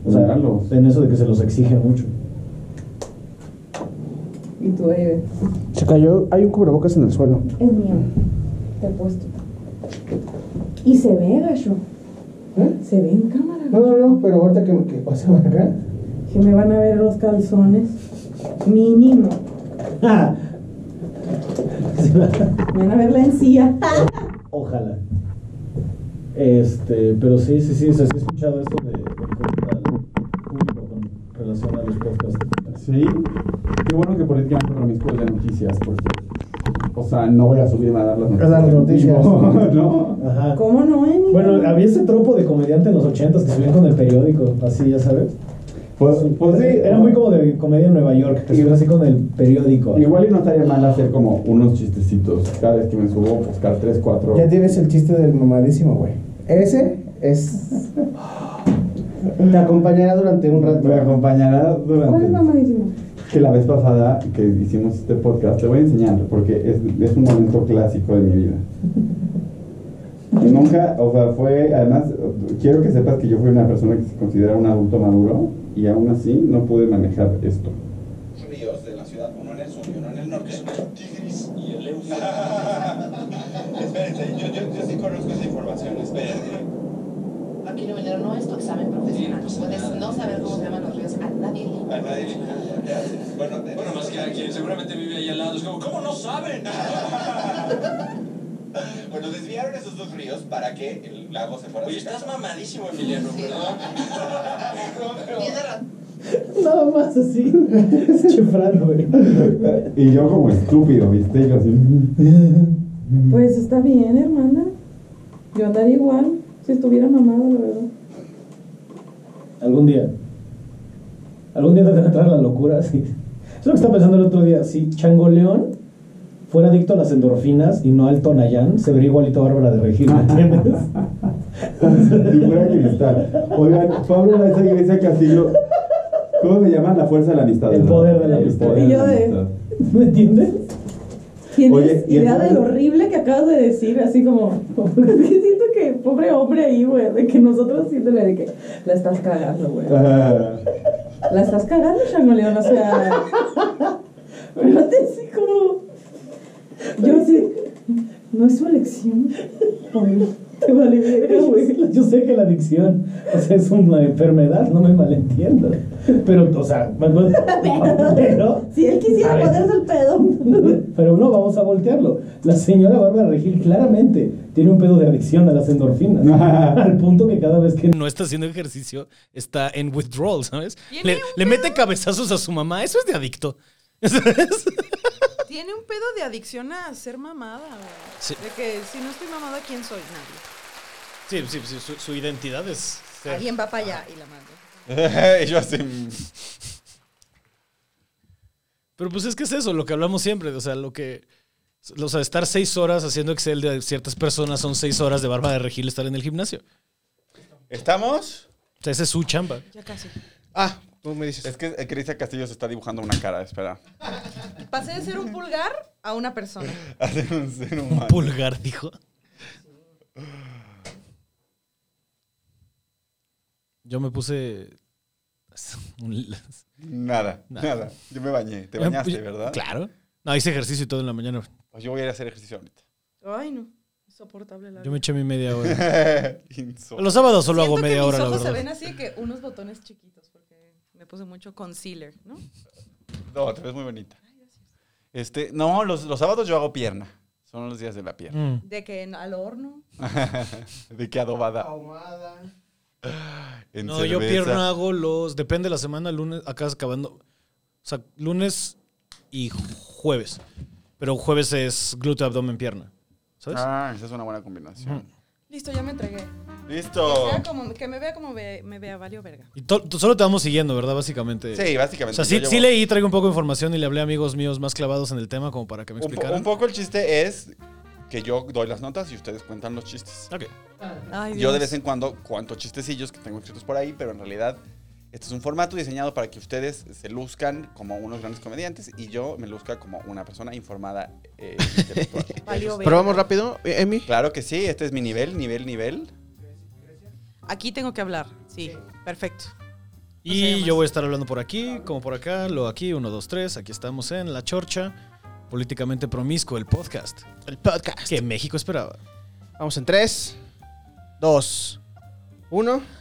S4: O sea,
S6: míralos.
S4: en eso de que se los exigen mucho.
S7: Y tú, ahí,
S8: Se cayó, hay un cubrebocas en el suelo.
S7: es mío. Te he puesto. Y se ve, gacho. Se ve en cámara.
S8: No, no, no, pero ahorita que, que pase acá.
S7: Que me van a ver los calzones. Mínimo. Me van a ver la encía.
S4: Ojalá. Este, pero sí, sí, sí, o sea, sí he escuchado esto de, de público con relación a los podcasts.
S6: Sí, qué bueno que políticamente promiscuo es de noticias, porque, o sea, no voy a subirme a dar las
S8: A
S6: noticias.
S8: dar las
S6: en
S8: noticias.
S6: vivo, ¿no?
S4: Ajá.
S7: ¿Cómo no, Emi?
S4: Bueno, había ese tropo de comediante en los ochentas que subían con el periódico, así, ya sabes.
S6: Pues, pues sí.
S4: Era muy como de comedia en Nueva York, que subían así con el periódico.
S6: Igual y no estaría mal hacer como unos chistecitos. Cada vez que me subo, buscar 3, 4.
S8: Ya tienes el chiste del mamadísimo, güey. Ese es. Te acompañará durante un rato.
S6: Me acompañará
S7: ¿Cuál es
S6: durante.
S7: mamadísimo?
S6: Que la vez pasada que hicimos este podcast, te voy a enseñar, porque es, es un momento clásico de mi vida. Y nunca, o sea, fue, además, quiero que sepas que yo fui una persona que se considera un adulto maduro y aún así no pude manejar esto.
S13: Ríos de la ciudad, uno en el sur y uno en el norte.
S14: Tigris y el Eufrates.
S13: Espérense, yo, yo, yo sí conozco esa información, espérense.
S15: Aquí no Valero no es tu examen profesional. Puedes no saber cómo se llaman los ríos. A nadie le
S13: A nadie Bueno,
S14: Bueno, más que a quien seguramente vive ahí al lado. Es como, ¿cómo no saben?
S13: bueno, desviaron esos dos ríos para que el lago se fuera
S14: Oye, estás mamadísimo, Emiliano,
S15: razón.
S4: Nada más así. Es chifrando, güey.
S6: Y yo como estúpido, ¿viste? Yo así.
S7: Pues está bien, hermana. Yo andaría igual si estuviera mamada, la verdad.
S4: Algún día. Algún día te va a entrar la locura, sí. Es lo que estaba pensando el otro día. Si Changoleón fuera adicto a las endorfinas y no al Tonayán, se vería igualito a Bárbara de Regil, ¿me entiendes?
S6: Si fuera cristal. Oigan, Pablo Laiza Iglesia Castillo. ¿Cómo se llama? La fuerza de la amistad.
S4: El poder de la amistad.
S7: Y yo de-.
S4: ¿Me entiendes?
S7: ¿Tienes
S6: Oye, y
S7: idea de lo horrible que acabas de decir? Así como, siento que pobre hombre ahí, güey, de que nosotros siéntole de que la estás cagando, güey. La estás cagando, Changoleón, o sea. Fíjate así como. Yo así. No es su elección. Ay, Te vale güey.
S4: Yo sé que la adicción o sea, es una enfermedad, no me malentiendas. Pero, o sea, pero,
S7: Si él quisiera ponerse el pedo.
S4: pero no, vamos a voltearlo. La señora Bárbara Regil claramente tiene un pedo de adicción a las endorfinas. al punto que cada vez que
S16: no está haciendo ejercicio, está en withdrawal, ¿sabes? Le, mete cabezazos a su mamá, eso es de adicto. ¿Sabes?
S17: Tiene un pedo de adicción a ser mamada, güey.
S16: Sí.
S17: De que si no estoy mamada, ¿quién soy? Nadie.
S16: Sí, sí, sí, su, su identidad es... ser-
S17: Alguien va para allá y la mando.
S13: y yo así.
S16: Pero pues es que es eso, lo que hablamos siempre, o sea, lo que... O sea, estar seis horas haciendo Excel de ciertas personas son seis horas de barba de regil estar en el gimnasio.
S13: ¿Estamos?
S16: O sea, esa es su chamba.
S17: Ya casi.
S8: Ah, tú me dices.
S13: Es que Cristian Castillo se está dibujando una cara, espera.
S17: Pasé de ser un pulgar a una persona.
S13: Un ser
S16: Un
S13: humano.
S16: pulgar, dijo. Yo me puse... un-
S13: Nada,
S16: Nada.
S13: nada, Yo me bañé. Te bañaste, ¿verdad?
S16: Claro. No, hice ejercicio y todo en la mañana.
S13: Pues yo voy a ir a hacer ejercicio ahorita.
S17: Ay, no. Insoportable la
S16: Yo me eché mi media hora. Los sábados solo hago
S17: Siento que
S16: media hora,
S17: mis
S16: la
S17: ojos se ven así que unos botones chiquitos me puse mucho concealer, ¿no?
S13: No, te ves muy bonita. Este, no, los, los sábados yo hago pierna.
S6: Son los días de la pierna.
S4: Mm.
S7: De que en- al horno.
S6: ¿De qué adobada? En
S4: No, yo pierna hago los. Depende de la semana, lunes, acá acabando. O sea, lunes y jueves. Pero jueves es glúteo, abdomen, pierna. ¿Sabes?
S6: Ah, esa es una buena combinación.
S7: Listo, ya me entregué.
S6: Listo.
S7: Que, sea como- que me vea como ve- me vea, valió verga.
S4: Y to- to- solo te vamos siguiendo, ¿verdad? Básicamente.
S6: Sí, básicamente.
S4: O sea, sí,
S6: yo
S4: sí
S6: llevo-
S4: leí, traigo un poco de información y le hablé a amigos míos más clavados en el tema como para que me
S6: Un, po-
S4: explicaran.
S6: un poco el chiste es que yo doy las notas y ustedes cuentan los chistes.
S4: Ok.
S7: Ay,
S6: Yo de vez en cuando cuento chistecillos que tengo escritos por ahí, pero en realidad este es un formato diseñado para que ustedes se luzcan como unos grandes comediantes y yo me luzca como una persona informada eh, intelectual.
S8: Probamos rápido, eh, Emi.
S6: Claro que sí, este es mi nivel, nivel, nivel.
S7: Aquí tengo que hablar. Sí, perfecto.
S4: Y yo voy a estar hablando por aquí, como por acá, lo aquí, uno, dos, tres. Aquí estamos en La Chorcha, políticamente promiscuo, el podcast.
S8: El podcast.
S4: Que México esperaba.
S8: Vamos en 3, 2, 1.